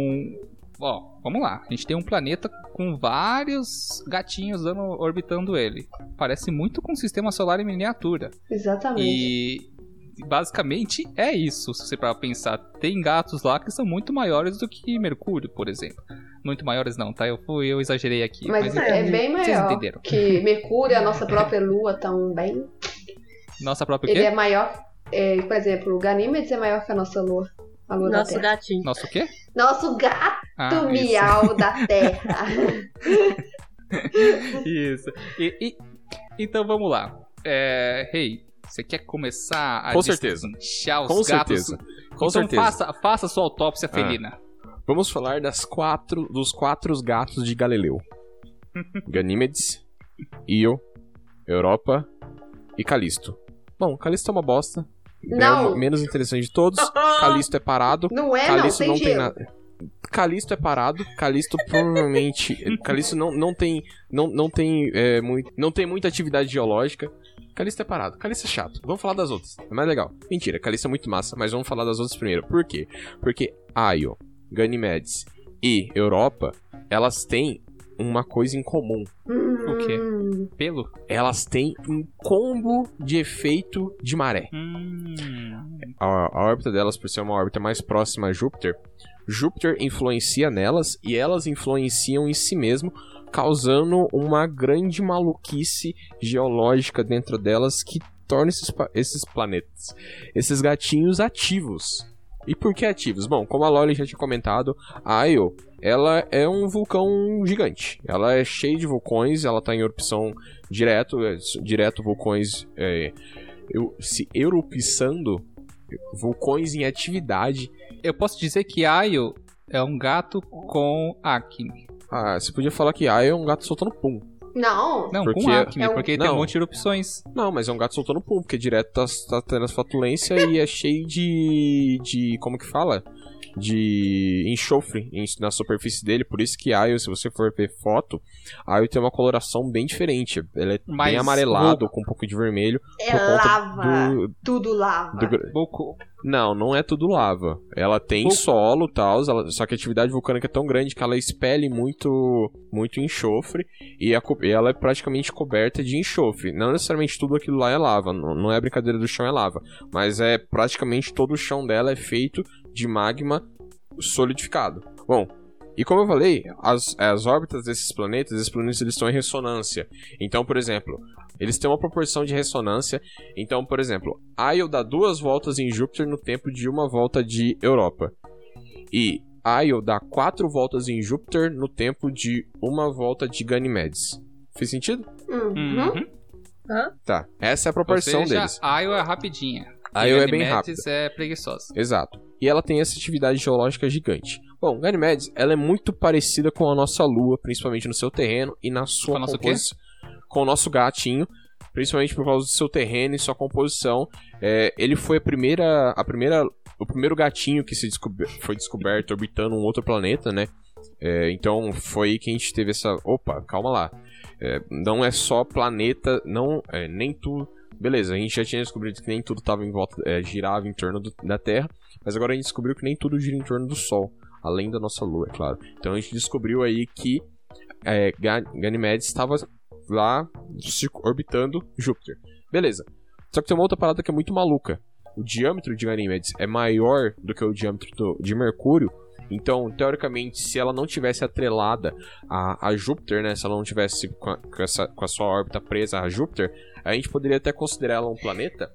Ó, vamos lá. A gente tem um planeta com vários gatinhos dando, orbitando ele. Parece muito com o sistema solar em miniatura. Exatamente. E basicamente é isso, se você para pensar. Tem gatos lá que são muito maiores do que Mercúrio, por exemplo. Muito maiores não, tá? Eu, fui, eu exagerei aqui. Mas, enfim, é bem Vocês maior entenderam. que Mercúrio, a nossa própria Lua também. Nossa própria Ele quê? é maior, é, por exemplo, o Ganímedes é maior que a nossa Lua. A Lua Nosso da Terra. gatinho. Nosso quê? Nosso gato Ah, isso. miau da Terra. Isso. E, e- então vamos lá. É, Rei, você quer começar a Com certeza. Com gatos? certeza. Com então certeza. Faça, faça sua autópsia felina. Vamos falar das quatro, dos quatro gatos de Galileu. Ganímedes, Io, Europa e Calisto. Bom, Calisto é uma bosta. É Não. o menos interessante de todos. Calisto é parado. Não é, não, Calisto tem não tem gelo. nada. Calisto é parado. Calisto provavelmente. Calisto não, não tem. Não, não tem. é, muito, não tem muita atividade geológica. Calista é parado. Calista é chato. Vamos falar das outras. É mais legal. Mentira, Calista é muito massa, mas vamos falar das outras primeiro. Por quê? Porque Io, Ganymedes e Europa, elas têm uma coisa em comum. O quê? Hum, Pelo? Elas têm um combo de efeito de maré. Hum. a, a órbita delas, por ser uma órbita mais próxima a Júpiter, Júpiter influencia nelas e elas influenciam em si mesmo, causando uma grande maluquice geológica dentro delas que torna esses, esses planetas, esses gatinhos ativos. E por que ativos? Bom, como a Loli já tinha comentado, a Io, ela é um vulcão gigante. Ela é cheia de vulcões, ela está em erupção direto, é, direto vulcões é, eu- se erupçando vulcões em atividade. Eu posso dizer que Ayo é um gato com acne. Ah, você podia falar que Io é um gato soltando pum. Não, Não, Porque com acne, é um- porque tem Não. um monte de erupções. Não, mas é um gato soltando pum, porque direto tá, tá tendo as flatulência e é cheio de. de. como que fala? De enxofre na superfície dele, por isso que Io, se você for ver foto, Io tem uma coloração bem diferente. Ele é Mais bem amarelado, com um pouco de vermelho. é por conta lava. do- Tudo lava. do. Não, não é tudo lava. Ela tem Pouco. solo e tal, só que a atividade vulcânica é tão grande que ela expele muito, muito enxofre e, a e ela é praticamente coberta de enxofre. Não necessariamente tudo aquilo lá é lava, não, não é brincadeira do chão é lava, mas é praticamente todo o chão dela é feito de magma solidificado. Bom, e como eu falei, as, as órbitas desses planetas, esses planetas eles estão em ressonância. Então, por exemplo, eles têm uma proporção de ressonância. Então, por exemplo, Io dá duas voltas em Júpiter no tempo de uma volta de Europa. E Io dá quatro voltas em Júpiter no tempo de uma volta de Ganymedes. Fez sentido? Uhum. Uhum. Tá. Essa é a Ou proporção seja, deles. Ayo é rapidinha. A Io é bem Ganymedes é preguiçosa. Exato. E ela tem essa atividade geológica gigante. Bom, Ganymedes, ela é muito parecida com a nossa Lua, principalmente no seu terreno e na sua Com a nossa o quê? composição. Com o nosso gatinho, principalmente por causa do seu terreno e sua composição. É, ele foi a primeira, a primeira, o primeiro gatinho que se foi descoberto orbitando um outro planeta, né? É, então foi aí que a gente teve essa. Opa, calma lá. É, não é só planeta, não, é, nem tudo. Beleza, a gente já tinha descobrido que nem tudo tava em volta, é, girava em torno do- da Terra, mas agora a gente descobriu que nem tudo gira em torno do Sol, além da nossa Lua, é claro. Então a gente descobriu aí que é, Ga- Ganymedes estava lá orbitando Júpiter. Beleza. Só que tem uma outra parada que é muito maluca. O diâmetro de Ganymedes é maior do que o diâmetro de Mercúrio. Então, teoricamente, se ela não tivesse atrelada a, a Júpiter, né? Se ela não tivesse com a, com essa- com a sua órbita presa a Júpiter, a gente poderia até considerar ela um planeta.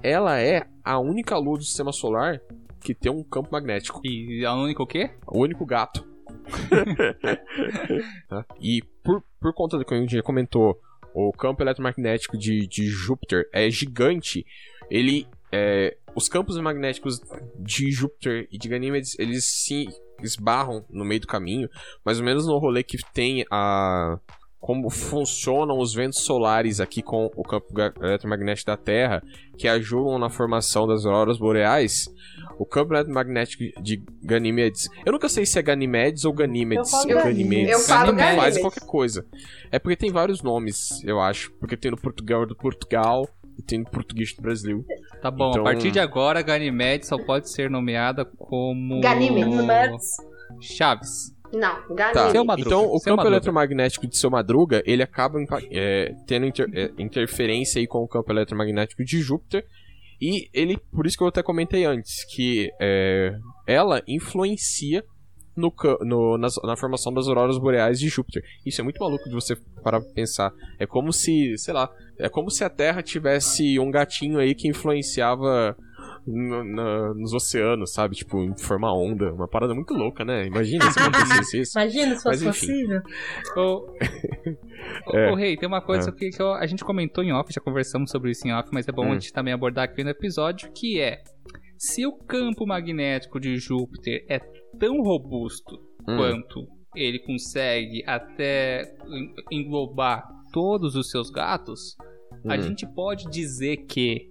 Ela é a única lua do sistema solar que tem um campo magnético. E a única o quê? O único gato. Tá? E por, por conta do que a gente já comentou, o campo eletromagnético de, de Júpiter é gigante. Ele. é, os campos magnéticos de Júpiter e de Ganímedes, eles se esbarram no meio do caminho, mais ou menos no rolê que tem a. Como funcionam os ventos solares aqui com o campo eletromagnético da Terra, que ajudam na formação das auroras boreais. O campo eletromagnético de Ganímedes. Eu nunca sei se é Ganímedes ou Ganímedes. Eu falo ou Ganímedes. Eu falo Ganymedes. Faz qualquer coisa. É porque tem vários nomes, eu acho. Porque tem no Portugal do Portugal e tem no português do Brasil. Tá bom, Então- a partir de agora, Ganymedes só pode ser nomeada como... Ganímedes. Chaves. Não, Tá. Seu Madruga, Então, o seu campo Madruga. eletromagnético de seu Madruga, ele acaba é, tendo inter- é, interferência aí com o campo eletromagnético de Júpiter. E ele, por isso que eu até comentei antes, que é, ela influencia no, no- nas- na formação das auroras boreais de Júpiter. Isso é muito maluco de você parar pra pensar. É como se, sei lá, é como se a Terra tivesse um gatinho aí que influenciava no- na- nos oceanos, sabe? Tipo, em formar onda. Uma parada muito louca, né? Imagina se acontecesse isso. Imagina se Mas fosse enfim. possível. Ô, É. Rei, tem uma coisa que, que eu- a gente comentou em off, já conversamos sobre isso em off, mas é bom Hum. a gente também abordar aqui no episódio, que é se o campo magnético de Júpiter é tão robusto Hum. quanto ele consegue até en- englobar todos os seus gatos, a Hum. gente pode dizer que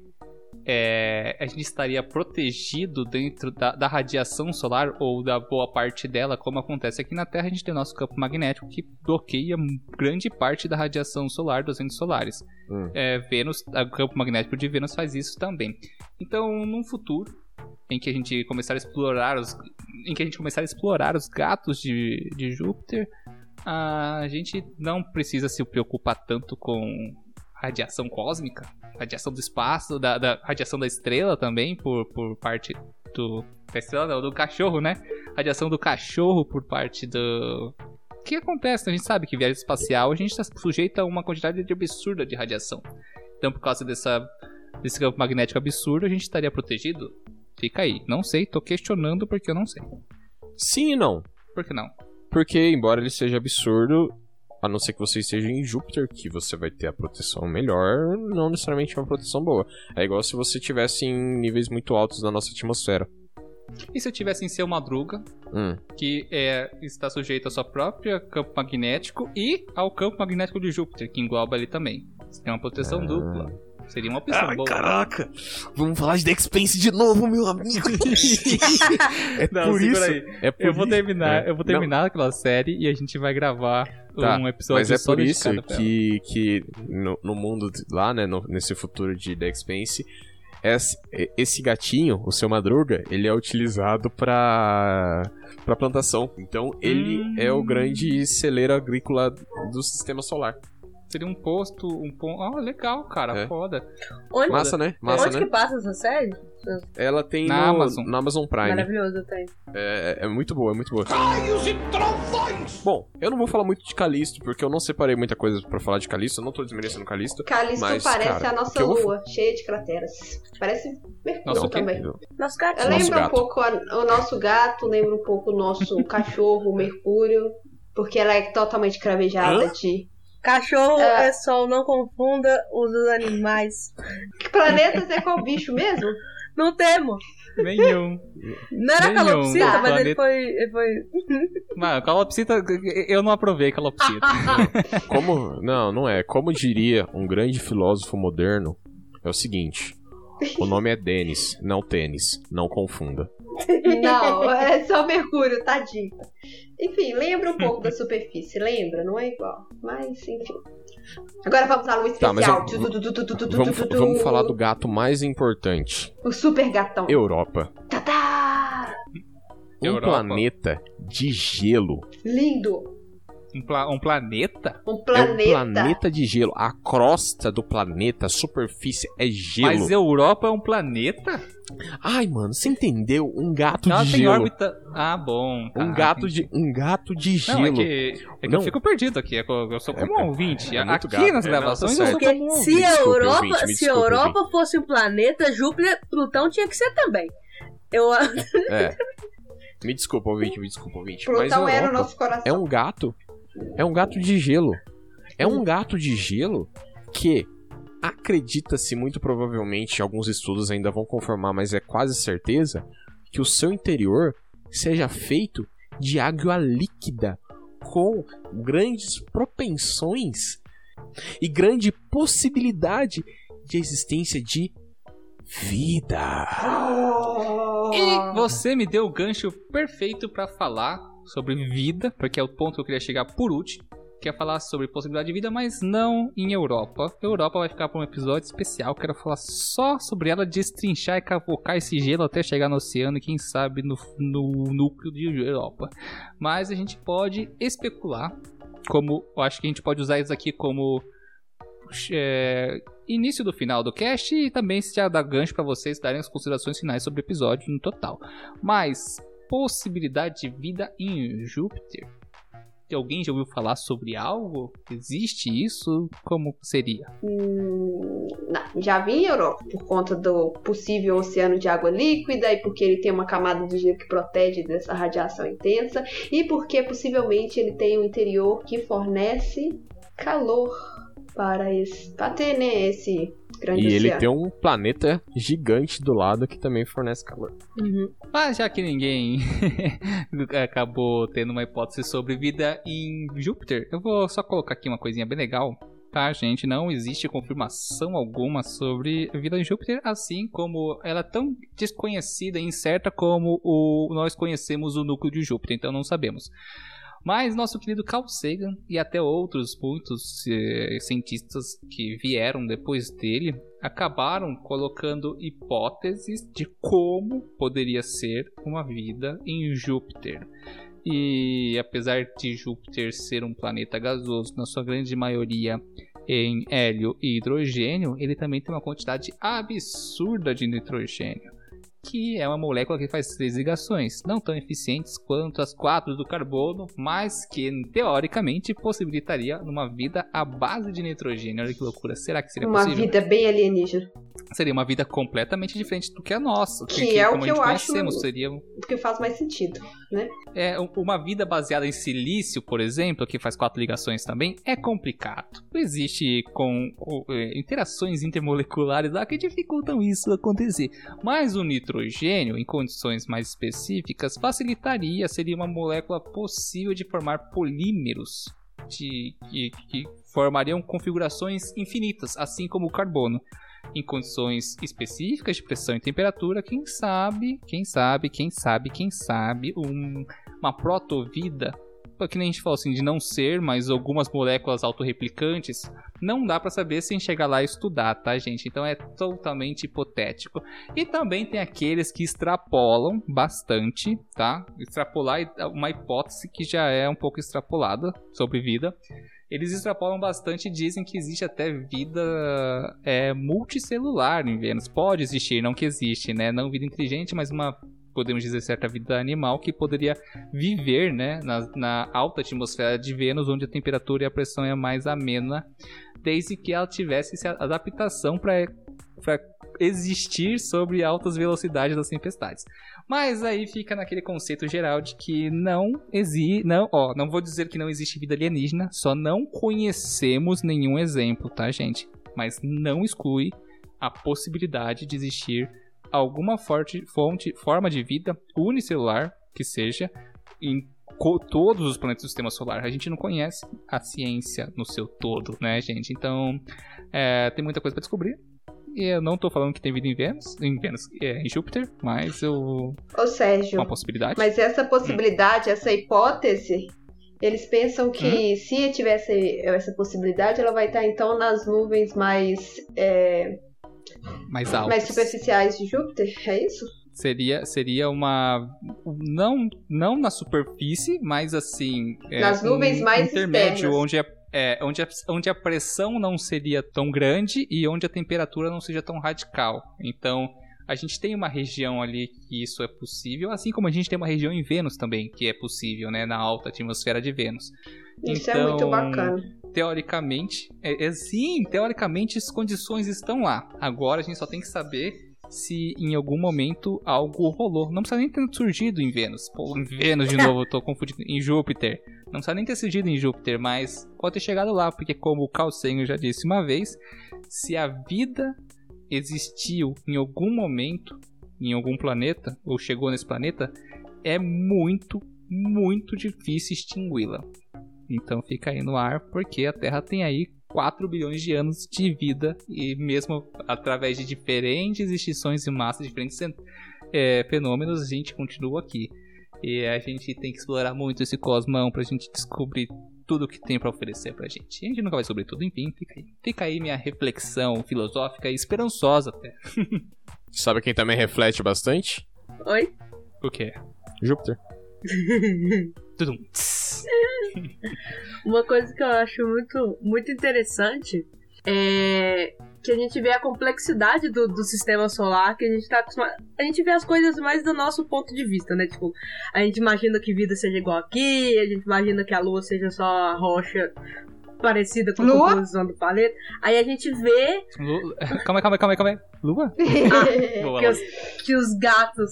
é, a gente estaria protegido dentro da, da radiação solar ou da boa parte dela, como acontece aqui na Terra, a gente tem nosso campo magnético que bloqueia grande parte da radiação solar dos ventos solares. Hum. É, Vênus, o campo magnético de Vênus faz isso também. Então, num futuro em que a gente começar a explorar os, em que a gente começar a explorar os gatos de, de Júpiter, a gente não precisa se preocupar tanto com radiação cósmica, radiação do espaço, da, da radiação da estrela também, por, por parte do. Da estrela não, do cachorro, né? Radiação do cachorro por parte do. O que acontece? A gente sabe que viagem espacial a gente está sujeito a uma quantidade de absurda de radiação. Então, por causa dessa, desse campo magnético absurdo, a gente estaria protegido? Fica aí. Não sei, tô questionando porque eu não sei. Sim e não. Por que não? Porque, embora ele seja absurdo, a não ser que você esteja em Júpiter, que você vai ter a proteção melhor, não necessariamente uma proteção boa. É igual se você tivesse em níveis muito altos da nossa atmosfera. E se eu tivesse em seu Madruga, Hum. que é, está sujeito ao seu próprio campo magnético e ao campo magnético de Júpiter, que engloba ele também. Você tem uma proteção dupla. Seria uma opção Ai, boa. caraca! Vamos falar de The Expense de novo, meu amigo! é Não, por isso. aí. É por Eu vou terminar, É. eu vou terminar aquela série e a gente vai gravar Tá, um episódio Mas é só por isso que, que no, no mundo de- lá, né, no- nesse futuro de The Expanse, esse, esse gatinho, o seu Madruga, ele é utilizado pra, pra plantação. Então ele Hum. é o grande celeiro agrícola do sistema solar. Seria um posto, um ponto. Ah, legal, cara, É. foda. Onde, Massa, né? Massa, onde né? que passa essa série? Ela tem Na no, Amazon. na Amazon Prime. Maravilhoso, tem. É, é muito boa, é muito boa. Bom, eu não vou falar muito de Calisto, porque eu não separei muita coisa pra falar de Calisto. Eu não tô desmerecendo Calisto. Calisto Mas, parece cara, a o nossa eu vou lua, cheia de crateras. Parece Mercúrio Nossa, o também. Nosso gato. Nosso Lembra um gato. pouco a- o nosso gato, lembra um pouco o nosso cachorro, Mercúrio, porque ela é totalmente cravejada Hã? de. Cachorro É. é sol, não confunda os animais. Que planetas é qual bicho mesmo? Não temo. Nenhum. Não era Nenhum. calopsita, Tá. mas ele Planeta- foi, ele foi. Mano, calopsita, eu não aprovei calopsita. Como. Não, não é. Como diria um grande filósofo moderno, é o seguinte: o nome é Denis, não tênis. Não confunda. Não, é só Mercúrio, tadinho. Enfim, lembra um pouco da superfície, lembra? Não é igual. Mas, enfim. Agora vamos à lua Tá, especial. vamos- falar do gato mais importante: O super gatão. Europa. Tá, tá. Um Europa. planeta de gelo. Lindo. Um, pla- um planeta? Um É planeta. um planeta de gelo. A crosta do planeta, a superfície é gelo. Mas Europa é um planeta? Ai, mano, você entendeu? Um gato Ela de tem gelo. órbita. Ah, bom. tá, Um gato de um gato de gelo. Não, é que, é que Não. eu fico perdido aqui. é que Eu eu sou como É- é- um ouvinte. é aqui gato. nas É, não, tá gravações eu certo. sou como um se ouvinte. a desculpe, Europa, ouvinte, se a Europa fosse um planeta, Júpiter, Plutão tinha que ser também. Eu É. Me desculpa, ouvinte, me desculpa, ouvinte. Mas Plutão a era o nosso coração. é um gato. É um gato de gelo. É um gato de gelo que acredita-se muito provavelmente, alguns estudos ainda vão confirmar, mas é quase certeza, que o seu interior seja feito de água líquida com grandes propensões e grande possibilidade de existência de vida. E você me deu o gancho perfeito pra falar sobre vida, porque é o ponto que eu queria chegar por último. Que é falar sobre possibilidade de vida, mas não em Europa. Europa vai ficar para um episódio especial. Quero falar só sobre ela, destrinchar e cavocar esse gelo até chegar no oceano e quem sabe no, no núcleo de Europa. Mas a gente pode especular, como eu acho que a gente pode usar isso aqui como é, início do final do cast e também se já dá gancho para vocês darem as considerações finais sobre o episódio no total. Mas possibilidade de vida em Júpiter? Alguém já ouviu falar sobre algo? Existe isso? Como seria? Hum, não, já vi em Europa por conta do possível oceano de água líquida e porque ele tem uma camada de gelo que protege dessa radiação intensa e porque possivelmente ele tem um interior que fornece calor para esse para ter né, esse grande E ele oceano. tem um planeta gigante do lado que também fornece calor. Uhum. Mas já que ninguém acabou tendo uma hipótese sobre vida em Júpiter, eu vou só colocar aqui uma coisinha bem legal tá, gente? Não existe confirmação alguma sobre a vida em Júpiter, assim como ela é tão desconhecida e incerta como o, nós conhecemos o núcleo de Júpiter, então não sabemos. Mas nosso querido Carl Sagan e até outros muitos eh, cientistas que vieram depois dele acabaram colocando hipóteses de como poderia ser uma vida em Júpiter. E apesar de Júpiter ser um planeta gasoso, na sua grande maioria em hélio e hidrogênio, ele também tem uma quantidade absurda de nitrogênio que é uma molécula que faz três ligações, não tão eficientes quanto as quatro do carbono, mas que teoricamente possibilitaria uma vida à base de nitrogênio. Olha que loucura, será que seria uma possível? vida bem alienígena. Seria uma vida completamente diferente do que a nossa, que, que é o que eu acho seria que faz mais sentido, né? É uma vida baseada em silício, por exemplo, que faz quatro ligações também, é complicado. Existe com, com é, interações intermoleculares lá que dificultam isso acontecer, mas o nitro nitrogênio, em condições mais específicas, facilitaria, seria uma molécula possível de formar polímeros de, que, que formariam configurações infinitas, assim como o carbono. Em condições específicas de pressão e temperatura, quem sabe, quem sabe, quem sabe, quem sabe, um, uma protovida que nem a gente falou assim, de não ser, mas algumas moléculas autorreplicantes, não dá para saber sem chegar lá e estudar, tá, gente? Então é totalmente hipotético. E também tem aqueles que extrapolam bastante, tá? Extrapolar é uma hipótese que já é um pouco extrapolada sobre vida. Eles extrapolam bastante e dizem que existe até vida é, multicelular em Vênus. Pode existir, não que existe, né? Não vida inteligente, mas uma podemos dizer, certa vida animal que poderia viver né, na, na, alta atmosfera de Vênus, onde a temperatura e a pressão é mais amena, desde que ela tivesse essa adaptação para existir sobre altas velocidades das tempestades. Mas aí fica naquele conceito geral de que não existe, não, ó, não vou dizer que não existe vida alienígena, só não conhecemos nenhum exemplo, tá, gente? Mas não exclui a possibilidade de existir alguma forte, fonte, forma de vida unicelular que seja em todos os planetas do sistema solar. A gente não conhece a ciência no seu todo, né, gente? Então, é, tem muita coisa para descobrir. E eu não tô falando que tem vida em Vênus, em Vênus, é, em Júpiter, mas eu. Ô, Sérgio. Uma possibilidade. Mas essa possibilidade, hum. essa hipótese, eles pensam que hum? se tivesse essa possibilidade, ela vai estar então nas nuvens mais. É mais altas. Mais superficiais de Júpiter, é isso? Seria, seria uma. Não, não na superfície, mas assim. É, Nas nuvens um mais intermédio externas. onde, é, é, onde, a, onde a pressão não seria tão grande e onde a temperatura não seja tão radical. Então, a gente tem uma região ali que isso é possível, assim como a gente tem uma região em Vênus também que é possível, né? Na alta atmosfera de Vênus. Isso então, é muito então, bacana teoricamente, é, é, sim, teoricamente as condições estão lá. Agora a gente só tem que saber se em algum momento algo rolou. Não precisa nem ter surgido em Vênus. Pô, em Vênus de novo, eu tô confundindo. Em Júpiter. Não precisa nem ter surgido em Júpiter, mas pode ter chegado lá, porque como o Sagan já disse uma vez, se a vida existiu em algum momento em algum planeta ou chegou nesse planeta, é muito, muito difícil extingui-la. Então fica aí no ar, porque a Terra tem aí 4 bilhões de anos de vida e mesmo através de diferentes extinções de massa, diferentes é, fenômenos, a gente continua aqui. E a gente tem que explorar muito esse cosmão pra gente descobrir tudo que tem para oferecer pra gente. E a gente nunca vai sobre tudo, enfim, fica aí. Fica aí minha reflexão filosófica e esperançosa até. Sabe quem também reflete bastante? Oi? O quê? Júpiter. Tudum. Uma coisa que eu acho muito, muito interessante é que a gente vê a complexidade do, do sistema solar, que a gente tá acostumado. A gente vê as coisas mais do nosso ponto de vista, né? Tipo, a gente imagina que vida seja igual aqui, a gente imagina que a Lua seja só a rocha parecida com a Lua? composição do planeta. Aí a gente vê. Lua... Calma aí, calma aí, calma aí, calma aí. Lua? Ah, que, os, que os gatos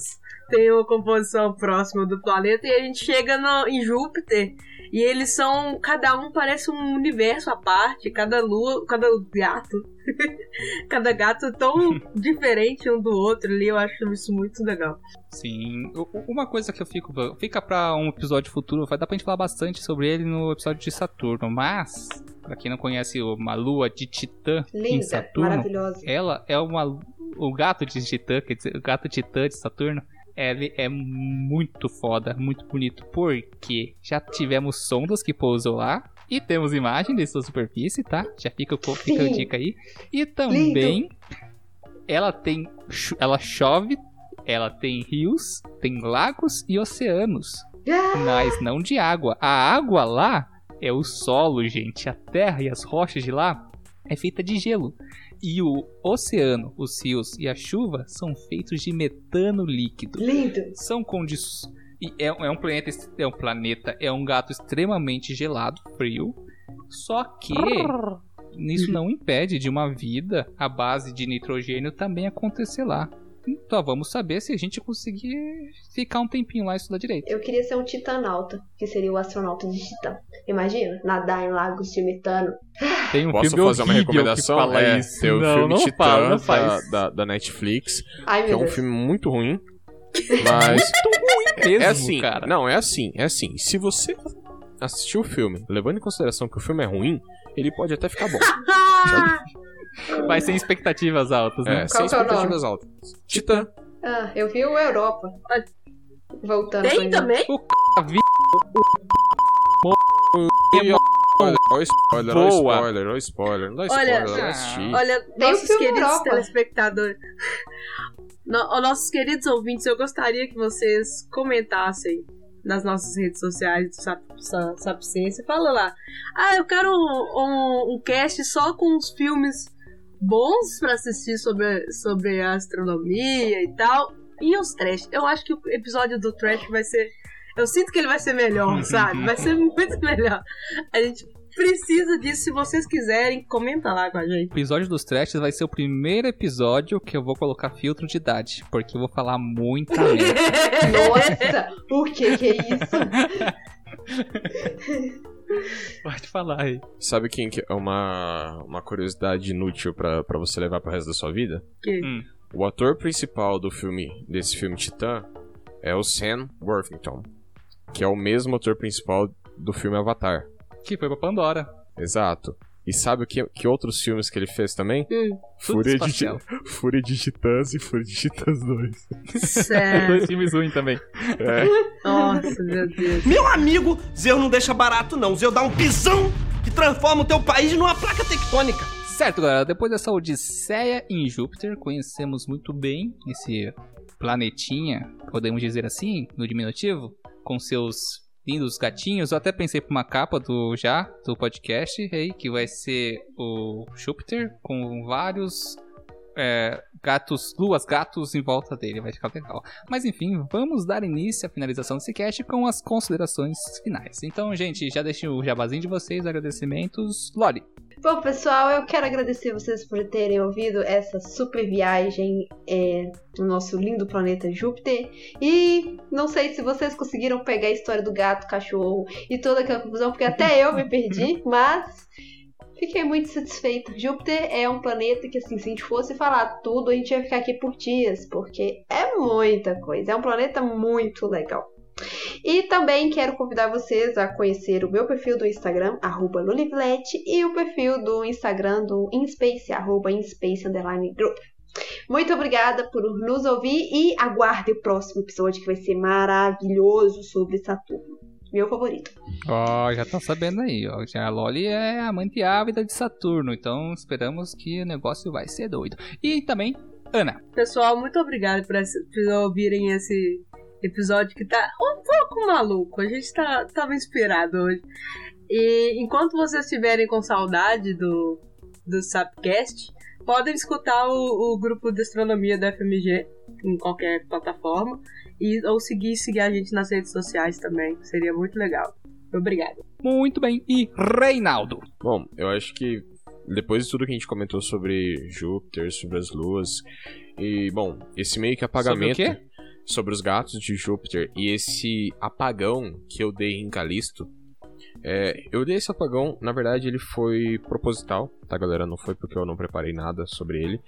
têm uma composição próxima do planeta e a gente chega no, em Júpiter e eles são. Cada um parece um universo à parte. Cada lua. Cada gato. cada gato é tão diferente um do outro ali. Eu acho isso muito legal. Sim. Uma coisa que eu fico. Fica pra um episódio futuro. Vai dar pra gente falar bastante sobre ele no episódio de Saturno. Mas. Pra quem não conhece uma lua de Titã em Linda, Saturno, maravilhosa. ela é uma. O gato de Titã, quer dizer, o gato Titã de Saturno, ele é muito foda, muito bonito, porque já tivemos sondas que pousou lá. E temos imagem de sua superfície, tá? Já fica, fica a dica aí. E também ela tem. Ela chove, ela tem rios, tem lagos e oceanos. Ah, Mas não de água. A água lá é o solo, gente. A terra e as rochas de lá é feita de gelo. E o oceano, os rios e a chuva são feitos de metano líquido. lindo. São condições. E é, é um planeta, é um planeta, é um gato extremamente gelado, frio. Só que isso não impede de uma vida à base de nitrogênio também acontecer lá. Então vamos saber se a gente conseguir ficar um tempinho lá e estudar direito. Eu queria ser um titanauta, que seria o astronauta de Titã. Imagina, nadar em lagos de metano. Tem um Posso filme fazer uma recomendação? Que fala é, isso. tem o não, filme não Titã fala, não da, faz. da, da Netflix, Ai, que é um Deus. filme muito ruim. Mas Mesmo, é assim, cara. não, é assim, é assim. Se você assistir o filme, levando em consideração que o filme é ruim, ele pode até ficar bom. Vai sem expectativas altas, né? É, sem que é o expectativas altas. Titã. Ah, eu vi o Europa. Voltando Tem também? Olha o spoiler, olha o spoiler, olha o spoiler. Não dá Olha, spoiler, assisti. Olha, Tem o nossos filme queridos Europa. telespectadores. No, nossos queridos ouvintes, eu gostaria que vocês comentassem nas nossas redes sociais do Sap, Sa- Sapciência. Fala lá. Ah, eu quero um, um, um cast só com os filmes bons pra assistir sobre, sobre a astronomia e tal. E os trash. Eu acho que o episódio do trash vai ser. Eu sinto que ele vai ser melhor, sabe? Vai ser muito melhor. A gente precisa disso. Se vocês quiserem, comenta lá com a gente. O episódio dos trashes vai ser o primeiro episódio que eu vou colocar filtro de idade. Porque eu vou falar muita merda. Nossa, por que que é isso? Pode falar aí. Sabe quem que é uma, uma curiosidade inútil pra, pra você levar pro resto da sua vida? Que- Hum. O ator principal do filme, desse filme Titã, é o Sam Worthington, que é o mesmo ator principal do filme Avatar. Que foi pra Pandora. Exato. E sabe o que, que outros filmes que ele fez também? Hum, Fúria de, Fúria de Titãs e Fúria de Titãs 2. sério. Dois filmes ruins também. É. Nossa, meu Deus. Meu amigo, Zeus não deixa barato não. Zeus dá um pisão que transforma o teu país numa placa tectônica. Certo, galera. Depois dessa odisseia em Júpiter, conhecemos muito bem esse planetinha, podemos dizer assim, no diminutivo, com seus lindos gatinhos. Eu até pensei pra uma capa do já do podcast aí, que vai ser o Júpiter com vários é, gatos, luas gatos em volta dele. Vai ficar legal. Mas enfim, vamos dar início à finalização desse cast com as considerações finais. Então, gente, já deixei o jabazinho de vocês, agradecimentos. Lori. Bom, pessoal, eu quero agradecer vocês por terem ouvido essa super viagem é, no nosso lindo planeta Júpiter. E não sei se vocês conseguiram pegar a história do gato, cachorro e toda aquela confusão, porque até eu me perdi, mas fiquei muito satisfeita. Júpiter é um planeta que, assim, se a gente fosse falar tudo, a gente ia ficar aqui por dias, porque é muita coisa. É um planeta muito legal. E também quero convidar vocês a conhecer o meu perfil do Instagram, arroba Lulivlete, e o perfil do Instagram do InSpace, arroba InSpace Group. Muito obrigada por nos ouvir e aguarde o próximo episódio que vai ser maravilhoso sobre Saturno. Meu favorito. Ó, já tá sabendo aí, ó. Já a Loli é amante ávida de Saturno, então esperamos que o negócio vai ser doido. E também, Ana. Pessoal, muito obrigado por, esse- por ouvirem esse episódio que tá um pouco maluco. A gente tá, tava inspirado hoje. E enquanto vocês estiverem com saudade do, do Sapcast, podem escutar o, o grupo de astronomia da FMG em qualquer plataforma. E, ou seguir, seguir a gente nas redes sociais também. Seria muito legal. Obrigado. Muito bem. E Reinaldo. Bom, eu acho que depois de tudo que a gente comentou sobre Júpiter, sobre as luas, e, bom, esse meio que apagamento Sobre sobre os gatos de Júpiter e esse apagão que eu dei em Calisto, é, eu dei esse apagão, na verdade ele foi proposital, tá galera? Não foi porque eu não preparei nada sobre ele,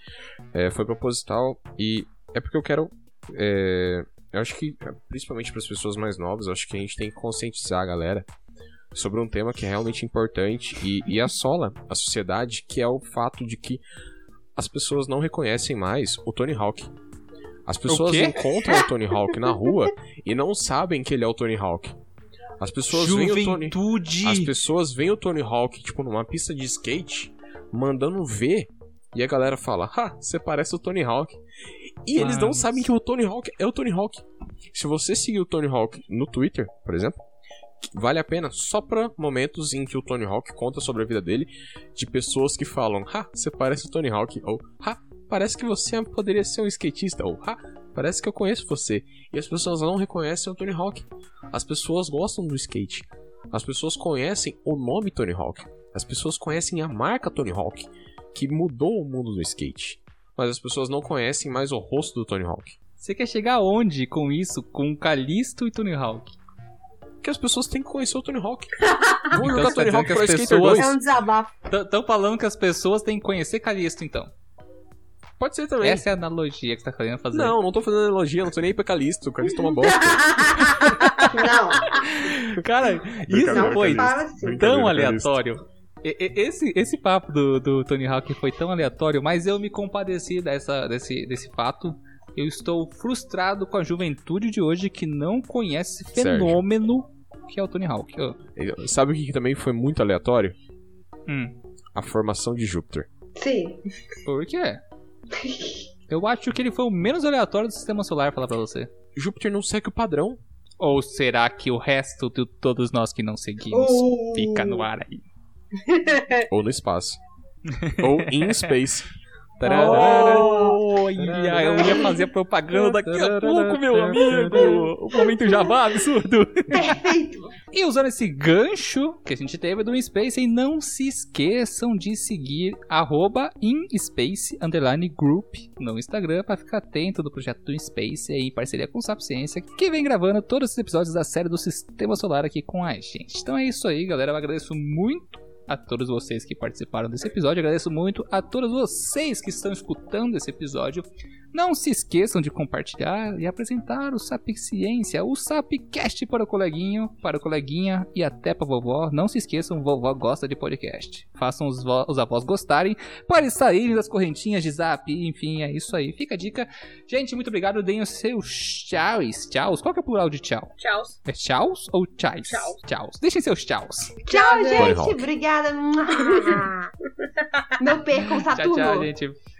é, foi proposital e é porque eu quero. é, eu acho que, principalmente para as pessoas mais novas, acho que a gente tem que conscientizar a galera sobre um tema que é realmente importante e, e assola a sociedade, que é o fato de que as pessoas não reconhecem mais o Tony Hawk. As pessoas quê? encontram o Tony Hawk na rua e não sabem que ele é o Tony Hawk. As pessoas veem o Tony Juventude. as pessoas veem o Tony Hawk, tipo, numa pista de skate, mandando ver, e a galera fala, ha, você parece o Tony Hawk. E eles não sabem que o Tony Hawk é o Tony Hawk. Se você seguir o Tony Hawk no Twitter, por exemplo, vale a pena só pra momentos em que o Tony Hawk conta sobre a vida dele, de pessoas que falam, ha, você parece o Tony Hawk, ou ha, parece que você poderia ser um skatista, ou ha, parece que eu conheço você. E as pessoas não reconhecem o Tony Hawk. As pessoas gostam do skate. As pessoas conhecem o nome Tony Hawk. As pessoas conhecem a marca Tony Hawk, que mudou o mundo do skate. Mas as pessoas não conhecem mais o rosto do Tony Hawk. Você quer chegar aonde com isso? Com Calisto e Tony Hawk? Porque as pessoas têm que conhecer o Tony Hawk. Vamos Então jogar tá Tony Hawk que Pro as Skater pessoas- 2. É um desabafo. Estão falando que as pessoas têm que conhecer Calisto, então. Pode ser também. Essa é a analogia que você tá querendo fazer. Não, não tô fazendo analogia, não tô nem aí pra Calisto. O Calisto é uma bosta. Não, Cara, isso foi assim. tão aleatório. Esse, esse papo do, do Tony Hawk foi tão aleatório, mas eu me compadeci dessa, desse, desse fato. Eu estou frustrado com a juventude de hoje que não conhece esse Sérgio. fenômeno que é o Tony Hawk. Ô, Sabe o que também foi muito aleatório? hum, A formação de Júpiter. sim. por quê? Eu acho que ele foi o menos aleatório do sistema solar, falar pra você. Júpiter não segue o padrão. Ou será que o resto de todos nós que não seguimos Uh. fica no ar aí? Ou no espaço. Ou in space. Olha, eu ia fazer propaganda daqui a pouco, meu amigo! O momento Jabá absurdo! Perfeito. E usando esse gancho que a gente teve do Space, e não se esqueçam de seguir arroba InSpace underline group no Instagram para ficar atento do projeto do Space aí, em parceria com o Sapciência, que vem gravando todos os episódios da série do Sistema Solar aqui com a gente. Então é isso aí, galera. Eu agradeço muito a todos vocês que participaram desse episódio. Agradeço muito a todos vocês que estão escutando esse episódio. Não se esqueçam de compartilhar e apresentar o Sapciência, o Sapcast para o coleguinho, para o coleguinha e até para vovó. Não se esqueçam, vovó gosta de podcast. Façam os, os avós gostarem para saírem das correntinhas de zap. Enfim, é isso aí. Fica a dica. Gente, muito obrigado. Deem os seus tchauz. Tchauz. Qual que é o plural de tchau? Tchau. É tchauz ou tchais? Tchau. Tchauz. Deixem seus tchauz. Tchau, gente. Obrigada. Não percam Tchau, Saturno. tchau, gente.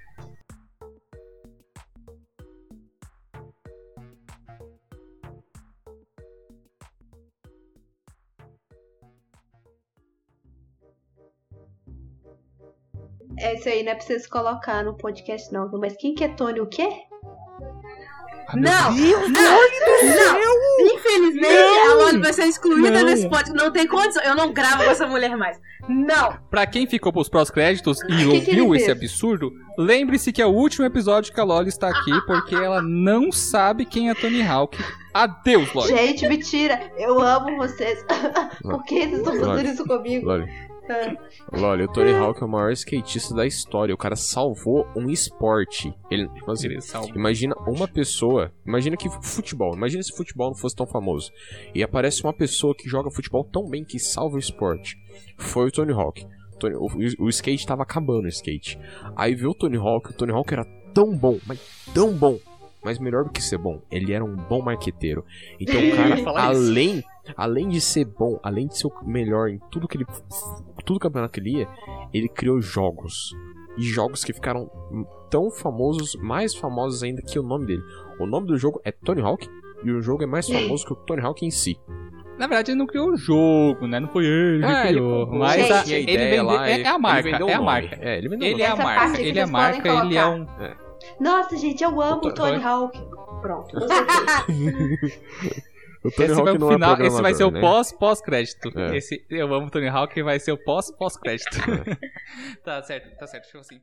É isso aí, não é pra vocês colocar no podcast, não. Mas quem que é Tony o quê? Não, não, não. Infelizmente, a Loli vai ser excluída Não. desse podcast. Não tem condição. Eu não gravo com essa mulher mais. Não. Pra quem ficou pros pós-créditos e que que ouviu ele esse fez? absurdo, lembre-se que é o último episódio que a Loli está aqui porque ela não sabe quem é Tony Hawk. Adeus, Loli. Gente, mentira. Eu amo vocês. Por que vocês estão fazendo isso comigo? Loli. Loli, o Tony Hawk é o maior skatista da história. O cara salvou um esporte. Ele, tipo assim, Ele. Imagina uma pessoa. Imagina que futebol. Imagina se futebol não fosse tão famoso. E aparece uma pessoa que joga futebol tão bem que salva o esporte. Foi o Tony Hawk. Tony- o, o- skate tava acabando o skate. Aí viu o Tony Hawk. O Tony Hawk era tão bom, mas tão bom. Mas melhor do que ser bom, ele era um bom marqueteiro. Então o cara, falar isso. Além, de ser bom, além de ser o melhor em tudo que ele. Tudo campeonato que ele ia, ele criou jogos. E jogos que ficaram tão famosos, mais famosos ainda que o nome dele. O nome do jogo é Tony Hawk e o jogo é mais famoso que o Tony Hawk em si. Na verdade, ele não criou o jogo, né? Não foi ele que É, ele criou. comprou, mas a, Gente, ele ideia vendeu, lá, é, ele- é a ele marca, o é a marca. É, ele Ele é a marca, ele é a marca, ele é um... Nossa, gente, eu amo o Tony. Hawk. Pronto. O Tony Esse Hawk não é final, esse vai ser o né? pós pós-crédito. É. Esse Eu amo Tony Hawk vai ser o pós pós-crédito. tá certo, tá certo, tipo assim.